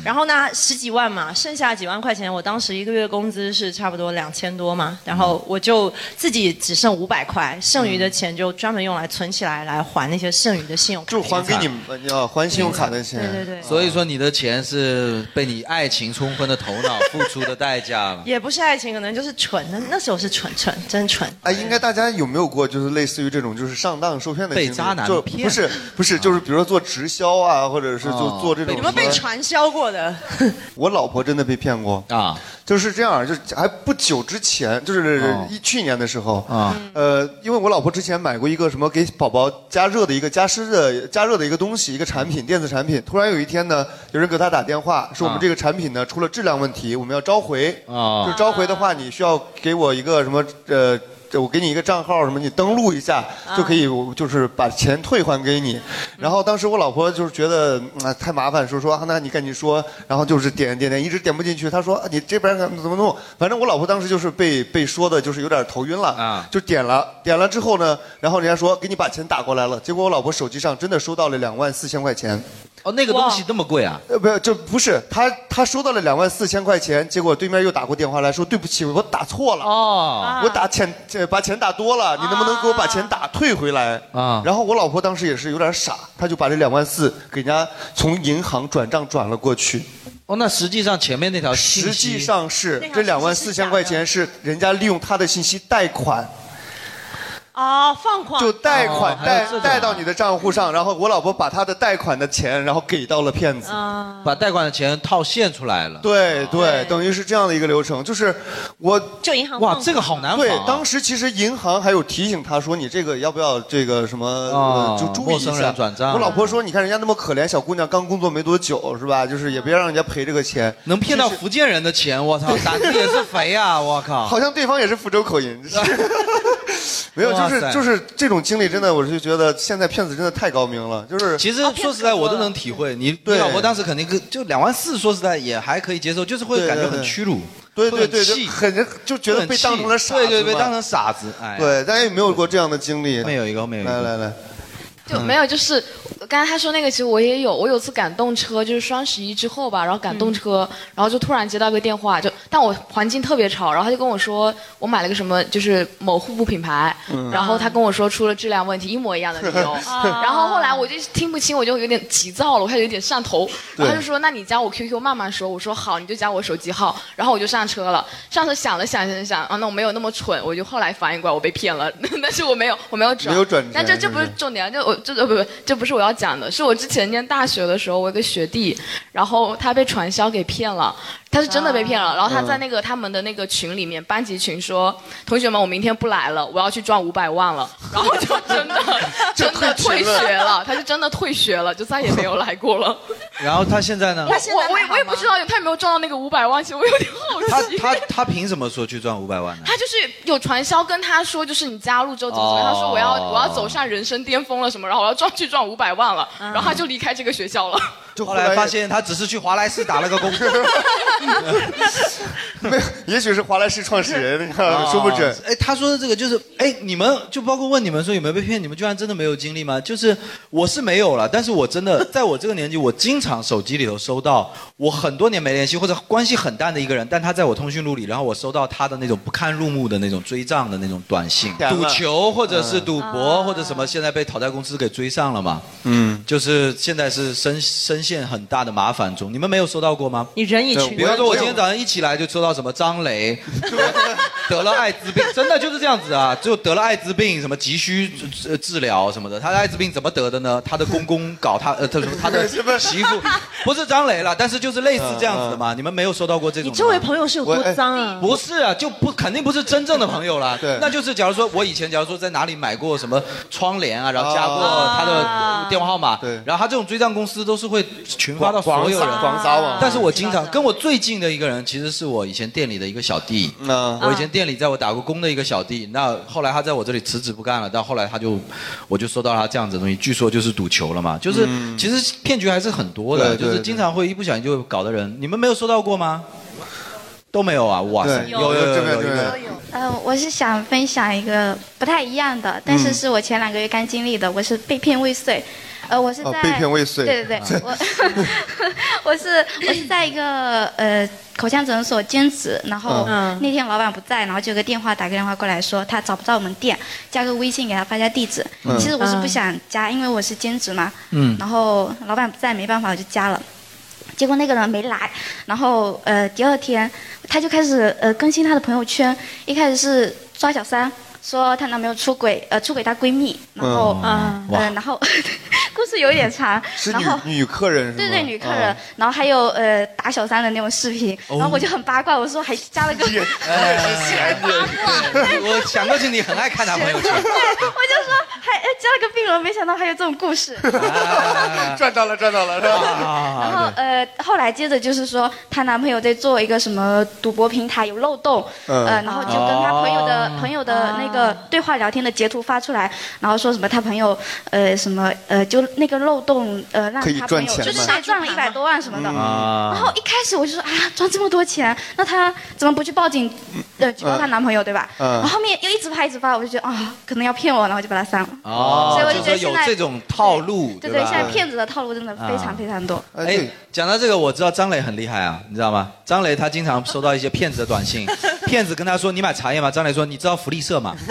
然后呢十几万嘛，剩下几万块钱，我当时一个月工资是差不多两千多嘛，然后我就自己只剩五百块，剩余的钱就专门用来存起来，来还那些剩余的信用卡，就还给你们要还信用卡的钱。对对对。所以说你的钱是被你爱情冲昏的头脑付出的代价了。也不是爱情，可能就是蠢。那那时候是蠢蠢，真蠢。哎，应该大家有没有过就是类似于这种就是上当受骗的经历被渣男就骗不是不是，就是比如说做直销啊，或者是就做这种。你们被传销过的？我老婆真的被骗过啊，就是这样，就是还不久之前，就是哦一去年的时候啊，呃，因为我老婆之前买过一个什么给宝宝加热的一个加湿的加热的一个东西，一个产品，电子产品。突然有一天呢，有人给她打电话，说我们啊这个产品呢出了质量问题，我们要召回。啊就是召回的话，你需要给我一个什么呃。我给你一个账号，什么你登录一下就可以，我就是把钱退还给你。然后当时我老婆就是觉得嗯啊太麻烦，说说啊那你赶紧说，然后就是点点点，一直点不进去。她说啊你这边怎么弄？反正我老婆当时就是被被说的，就是有点头晕了，啊就点了，点了之后呢，然后人家说给你把钱打过来了，结果我老婆手机上真的收到了两万四千块钱。哦，那个东西这么贵啊？呃，不，就不是他，他收到了两万四千块钱，结果对面又打过电话来说，对不起，我打错了，哦，我打钱，这把钱打多了，你能不能给我把钱打退回来？啊然后我老婆当时也是有点傻，她就把这两万四给人家从银行转账转了过去。哦，那实际上前面那条信息实际上是这两万四千块钱是人家利用他的信息贷款。哦，放款就贷款哦还有贷这种贷到你的账户上，然后我老婆把她的贷款的钱，然后给到了骗子。啊，把贷款的钱套现出来了。对对，等于是这样的一个流程，就是我就银行哇，放这个好难对啊。，当时其实银行还有提醒他说，你这个要不要这个什么，哦呃就注意一下。陌生人转账我老婆说，你看人家那么可怜，小姑娘刚工作没多久，是吧？就是也别让人家赔这个钱。能骗到福建人的钱，我操，胆子也是肥啊！我靠，好像对方也是福州口音。没有，就是就是这种经历，真的，我就觉得现在骗子真的太高明了。就是其实说实在，我都能体会。你你对老婆当时肯定跟就两万四，说实在也还可以接受，就是会感觉很屈辱，对对对，很气就很就觉得被当成了傻子嘛。对对，被当成傻子。哎，对，大家有没有过这样的经历？后面有一个，后面有一个。来来来，就没有，就是刚才他说那个，其实我也有。我有次赶动车，就是双十一之后吧，然后赶动车，然后就突然接到一个电话，就但我环境特别吵，然后他就跟我说我买了个什么，就是某护肤品牌，嗯然后他跟我说出了质量问题，一模一样的理由。然后后来我就听不清，我就有点急躁了，我开始有点上头，然后他就说那你加我 QQ 慢慢说，我说好，你就加我手机号，然后我就上车了。上车想了想想想，啊，那我没有那么蠢，我就后来反应过来我被骗了，但是我没有我没有转，没有转但这这不是重点，这我这这不不这不是我要讲的，是我之前念大学的时候，我一个学弟，然后他被传销给骗了，他是真的被骗了，然后他嗯在那个他们的那个群里面，班级群说：“同学们，我明天不来了，我要去赚五百万了。”然后就真的 真的退学了，他就真的退学了，就再也没有来过了。然后他现在呢我？我我也我也不知道他有没有赚到那个五百万，其实我有点好奇。他他他凭什么说去赚五百万呢？他就是有传销跟他说，就是你加入之后怎么怎么他说我要我要走上人生巅峰了什么，然后我要赚去赚五百万了，然后他就离开这个学校了。后来发现他只是去华莱士打了个工。没有，也许是华莱士创始人，你看说不准。哎，他说的这个就是，哎，你们就包括问你们说有没有被骗，你们居然真的没有经历吗？就是我是没有了，但是我真的在我这个年纪，我经常手机里头收到我很多年没联系或者关系很淡的一个人，但他在我通讯录里，然后我收到他的那种不堪入目的那种追账的那种短信，赌球或者是赌博或者什么，现在被讨债公司给追上了嘛？嗯，就是现在是深深陷很大的麻烦中，你们没有收到过吗？你人已群比方说，我今天早上一起来就收到什么张雷 得了艾滋病，真的就是这样子啊，就得了艾滋病，什么急需呃治疗什么的。他的艾滋病怎么得的呢？他的公公搞他，呃，他说他的 媳妇不是张雷了，但是就是类似这样子的嘛。你们没有收到过这种？你周围朋友是有多脏啊？不是啊，就不肯定不是真正的朋友啦。对那就是假如说我以前假如说在哪里买过什么窗帘啊，然后加过啊他的电话号码，对。然后他这种追账公司都是会群发到所有人，广广撒网。但是我经常跟我最近的一个人，其实是我以前店里的一个小弟。嗯。我以前店里在我打过工的一个小弟，那后来他在我这里辞职不干了，到后来他就我就收到他这样子的东西，据说就是赌球了嘛，就是、嗯。其实骗局还是很多的，就是经常会一不小心就搞的人，你们没有收到过吗？都没有啊！哇有。有有有一个边呃，我是想分享一个不太一样的，但是嗯。是我前两个月刚经历的，我是被骗未遂。呃，我是在、哦被骗未遂对对对，我 我是我是在一个呃口腔诊所兼职，然后嗯那天老板不在，然后就有个电话打个电话过来说他找不到我们店，加个微信给他发下地址。嗯其实我是不想加，因为我是兼职嘛。嗯然后老板不在，没办法我就加了。结果那个人没来，然后呃第二天他就开始呃更新他的朋友圈，一开始是抓小三，说她男朋友出轨，呃出轨她闺蜜，然后嗯。呃然后 故事有点长，是然后女女客人是吗？对对，女客人，啊然后还有呃打小三的那种视频，哦。然后我就很八卦，我说还加了个，我想过去你很爱看他朋友圈，对，我就说还呃加了个病人，没想到还有这种故事。赚到了赚到了是吧？然后呃，后来接着就是说，她男朋友在做一个什么赌博平台有漏洞，嗯。呃，然后就跟她朋友的、哦。朋友的那个对话聊天的截图发出来，然后说什么他朋友呃什么呃就那个漏洞呃让他朋友赚就是他赚了一百多万什么的。啊然后一开始我就说啊，赚这么多钱，那他怎么不去报警，呃，举报她男朋友，对吧？嗯然后后面又一直发一直发，我就觉得啊，可能要骗我，然后就把他删了。哦，所以我就觉得现在这种套路，对对，吧？现在骗子的套路真的非常啊非常多。哎，讲到这个，我知道张磊很厉害啊，你知道吗？张磊他经常收到一些骗子的短信，骗子跟他说：“你买茶叶吗？”张磊说：“你知道福利社吗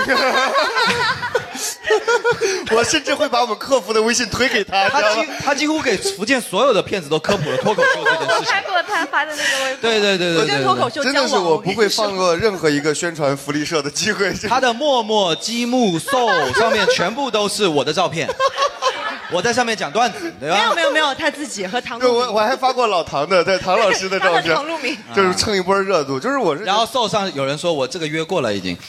我甚至会把我们客服的微信推给他，？”他几他几乎给福建所有的骗子都科普了脱口秀这件事情。我看过他发的那个微博。对对对对对对，真的是我不会放过任何一个宣传福利社的机会。他的陌陌、积木、搜上面全部都是我的照片，我在上面讲段子，对吧？没有没有没有，他自己和唐对，露我我还发过老唐的，对唐老师的照他片和唐路明，就是蹭一波热度。就是我是，然后搜上有人说我这个约过了已经，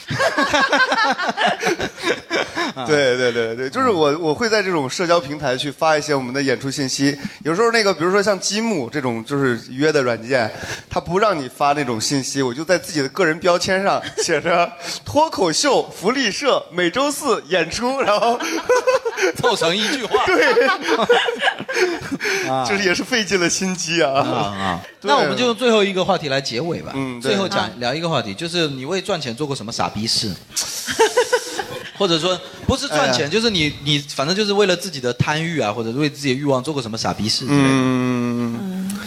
对对对对，就是我我会在这种社交平台去发一些我们的演出信息。有时候那个，比如说像积木这种就是约的软件，它不让你发那种信息，我就在自己的个人标签上写着脱口秀福利社每周四演出，然后凑成一句话，对，啊 就是也是费尽了心机啊。啊啊！那我们就用最后一个话题来结尾吧。嗯最后讲聊一个话题，就是你为赚钱做过什么傻逼事？或者说不是赚钱，哎就是你你反正就是为了自己的贪欲啊，或者为自己的欲望做过什么傻逼事之类的。嗯，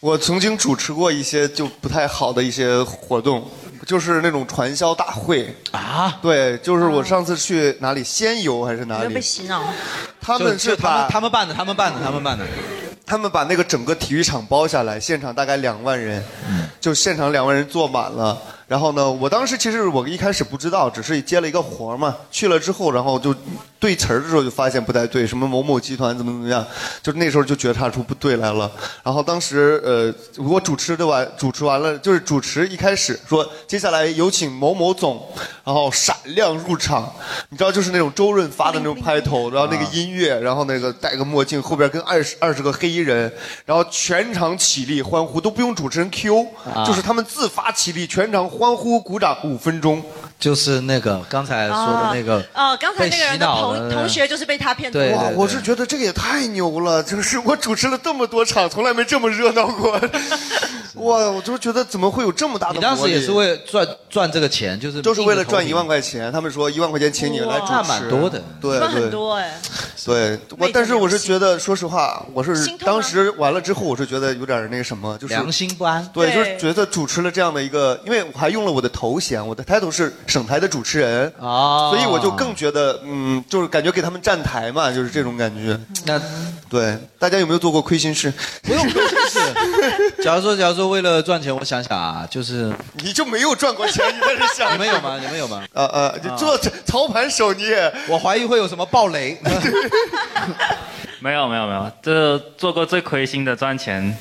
我曾经主持过一些就不太好的一些活动，就是那种传销大会啊。对，就是我上次去哪里，仙游还是哪里有被？洗脑。他们是他们他们办的，他们办的，他们办的。他们把那个整个体育场包下来，现场大概两万人，就现场两万人坐满了，然后呢，我当时其实我一开始不知道，只是接了一个活嘛。去了之后，然后就对词儿的时候就发现不太对，什么某某集团怎么怎么样，就那时候就觉察出不对来了。然后当时呃，我主持的完，主持完了，就是主持一开始说，接下来有请某某总，然后闪亮入场。你知道，就是那种周润发的那种拍头，然后那个音乐，然后那个戴个墨镜，后边跟二十二十个黑衣人，然后全场起立欢呼，都不用主持人 Q，、就是他们自发起立，全场欢呼鼓掌五分钟。就是那个刚才说的那个哦，刚才那个人的同同学就是被他骗走哇，我是觉得这个也太牛了，就是我主持了这么多场，从来没这么热闹过。哇，我就觉得怎么会有这么大的你当时也是为了赚赚这个钱，就是就是为了赚一万块钱，他们说一万块钱请你来主持，那蛮多的对赚很对多哎。对，我但是我是觉得，说实话，我是当时完了之后，我是觉得有点那个什么，就是良心不安。对，就是觉得主持了这样的一个，因为我还用了我的头衔，我的 title 是省台的主持人，哦所以我就更觉得，嗯，就是感觉给他们站台嘛，就是这种感觉。那对，大家有没有做过亏心事？不用亏心事。假如说，假如说为了赚钱，我想想啊，就是你就没有赚过钱，你在这想？你们有吗？你们有吗？呃呃，你做操盘手你也，我怀疑会有什么暴雷。没有没有没有，这做过最亏心的赚钱，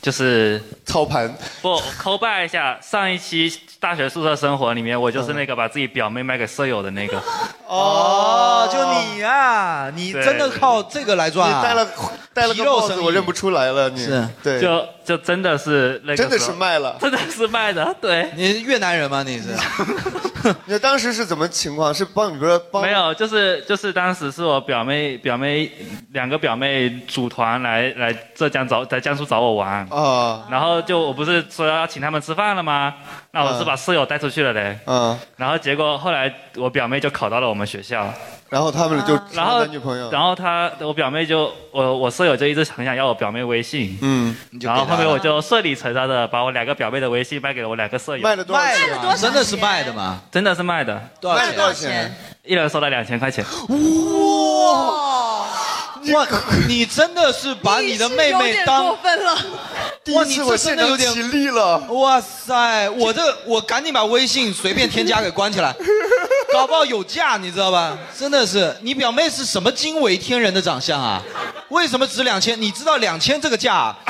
就是操盘。不扣 back 一下，上一期大学宿舍生活里面，我就是那个把自己表妹卖给舍友的那个。哦，就你啊、你真的靠这个来赚啊？你戴了戴了个帽子，我认不出来了。你是对，就就真的是那个，真的是卖了。真的是卖的，对。你是越南人吗？你是？那当时是怎么情况？是帮，比如说帮没有，就是就是当时是我表妹表妹两个表妹组团来来浙江找在江苏找我玩啊，然后就我不是说要请他们吃饭了吗？那我是把室友带出去了嘞，嗯，然后结果后来我表妹就考到了我们学校，然后他们就然后男女朋友。然后他我表妹就我我舍友就一直很想要我表妹微信，嗯，然后后面我就顺理成章的把我两个表妹的微信卖给了我两个舍友，卖了多少钱？卖了多少真的是卖的吗？真的是卖的，卖了多少钱？一人收了两千块钱。哇！哇，你真的是把你的妹妹当过分了。哇，你这真的有点起立了。哇塞，我这我赶紧把微信随便添加给关起来，搞不好有价，你知道吧？真的是，你表妹是什么惊为天人的长相啊？为什么值两千？你知道两千这个价、啊？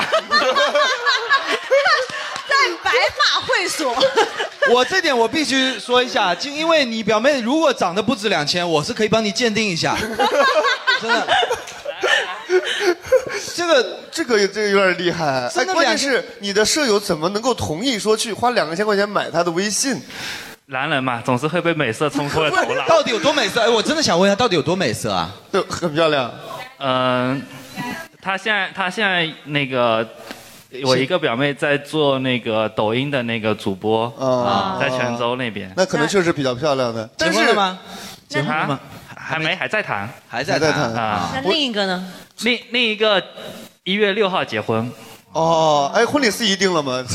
在白马会所，我这点我必须说一下，就因为你表妹如果长得不止两千，我是可以帮你鉴定一下，真的。这个这个这个有点厉害，哎，关键是你的舍友怎么能够同意说去花两千块钱买他的微信？男人嘛，总是会被美色冲昏了头脑。到底有多美色？哎，我真的想问一下，到底有多美色啊？对，很漂亮。嗯，他现在他现在那个。我一个表妹在做那个抖音的那个主播啊在泉州那边。那可能确实比较漂亮的。但是结婚了吗？结婚了吗？还没，还在谈，还在谈啊。那另一个呢？另另一个一月六号结婚。哦，哎，婚礼司仪定了吗？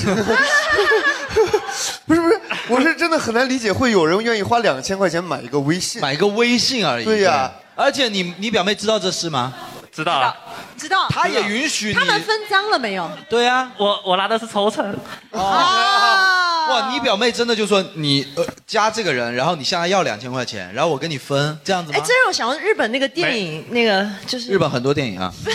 不是不是，我是真的很难理解，会有人愿意花两千块钱买一个微信，买个微信而已。对呀，而且你你表妹知道这事吗？知道啊。知道。他也允许你他们分赃了没有？对啊，我我拿的是抽成。啊！哇，你表妹真的就说你呃加这个人，然后你向他要两千块钱，然后我跟你分，这样子吗哎，？这让我想到日本那个电影，那个就是日本很多电影啊，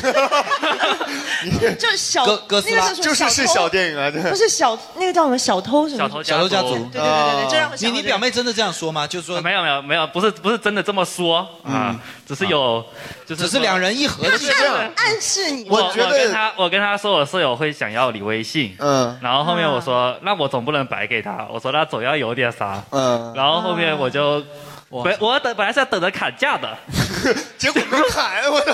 就是小哥哥斯拉那个就是是小电影啊，不是小那个叫什么小偷什么？小偷小偷家族。对对对对对，这让我想你你表妹真的这样说吗？就是说没有没有没有，不是不是真的这么说啊，只是有，就是只是两人一盒的是这样暗示你。我我觉得他我跟他说我舍友会想要你微信，嗯然后后面我说那我总不能白给他，我说他总要有点啥，嗯，然后后面我就。本我等本来是要等着砍价的，结果没砍，我都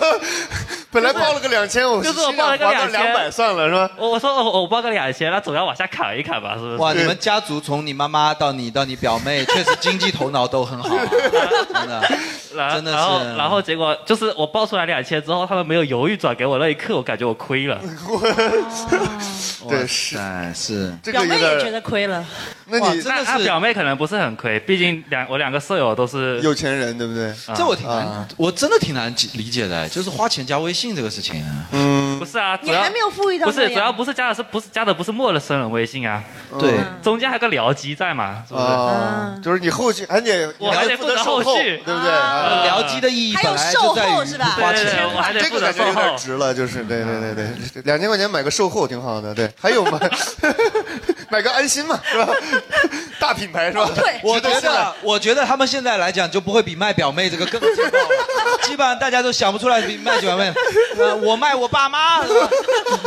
本来报了个两千，我就是我报了个两2000百算了是吧？我我说我我报个两千，那总要往下砍一砍吧，是不是？哇，你们家族从你妈妈到你到你表妹，确实经济头脑都很好、啊，真的。然后真的是然后然后结果就是我报出来两千之后，他们没有犹豫转给我那一刻，我感觉我亏了。对是哎是，表妹也觉点，得亏了。那你那他表妹可能不是很亏，毕竟两我两个舍友都是有钱人对不对？啊这我挺难，啊我真的挺难理解的，就是花钱加微信这个事情啊。嗯，不是啊，主要你还没有富裕到不是，那主要不是加的是不是加的不是陌生人微信啊？对中间还有个僚机在嘛，是不是？啊，就是你后续还得我还得负责后售后续对不对？啊啊僚机的意义本来就在于不花钱对对对，我还得这个负责感觉有点售后。值了，就是对对对对，两千块钱买个售后挺好的，对，还有吗？买个安心嘛，是吧？大品牌是吧？对我觉得，我觉得他们现在来讲就不会比卖表妹这个更劲爆了。基本上大家都想不出来比卖表妹，呃我卖我爸妈，是 吧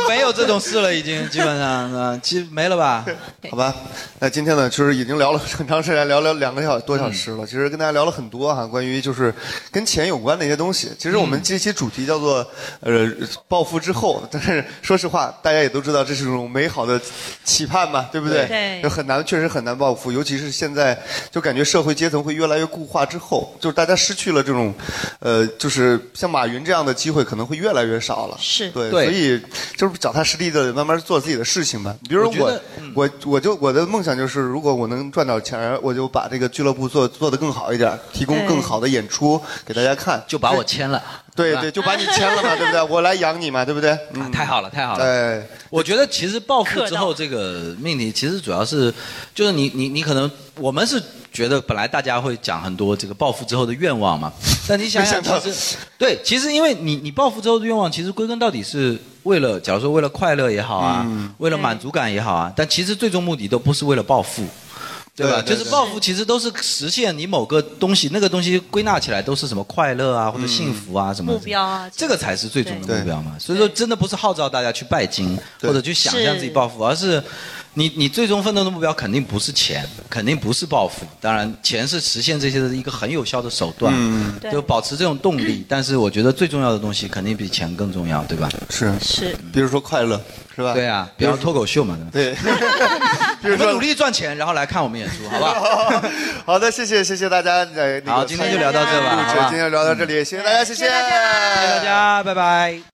没有这种事了，已经基本上，呃，其实没了吧？好吧，那今天呢，就是已经聊了很长时间，聊了两个小多小时嗯了。其实跟大家聊了很多哈，关于就是跟钱有关的一些东西。其实我们这期主题叫做呃暴富之后，但是说实话，大家也都知道这是一种美好的期盼嘛，对不对？对就很难，确实很难暴富，尤其是现在就感觉社会阶层会越来越固化之后，就是大家失去了这种呃，就是像马云这样的机会可能会越来越少了。是对，对所以就是脚踏实地的慢慢做自己的事情吧。比如我我我就我的梦想就是，如果我能赚到钱，我就把这个俱乐部做做得更好一点，提供更好的演出给大家看，就把我签了。对对，就把你签了嘛，对不对？我来养你嘛，对不对？嗯，太好了，太好了。对，我觉得其实暴富之后这个命题，其实主要是就是你你你可能我们是觉得本来大家会讲很多这个暴富之后的愿望嘛，但你想想其实对，其实因为你你暴富之后的愿望，其实归根到底是为了，假如说为了快乐也好啊，嗯为了满足感也好啊，但其实最终目的都不是为了暴富。对吧？就是报复，其实都是实现你某个东西，那个东西归纳起来都是什么快乐啊，或者幸福啊，什么目标啊，这个才是最终的目标嘛。所以说，真的不是号召大家去拜金或者去想象自己暴富，而是你你最终奋斗的目标肯定不是钱，肯定不是暴富。当然，钱是实现这些的一个很有效的手段，嗯就保持这种动力。但是我觉得最重要的东西肯定比钱更重要，对吧？是是，比如说快乐，是吧？对啊，比如说脱口秀嘛，对。比如我们说努力赚钱，然后来看我们演出，好不好？好的，谢谢谢谢大家。呃，那个好今天就聊到这吧今天就聊到这里，谢谢大家，谢谢谢谢大家，拜拜。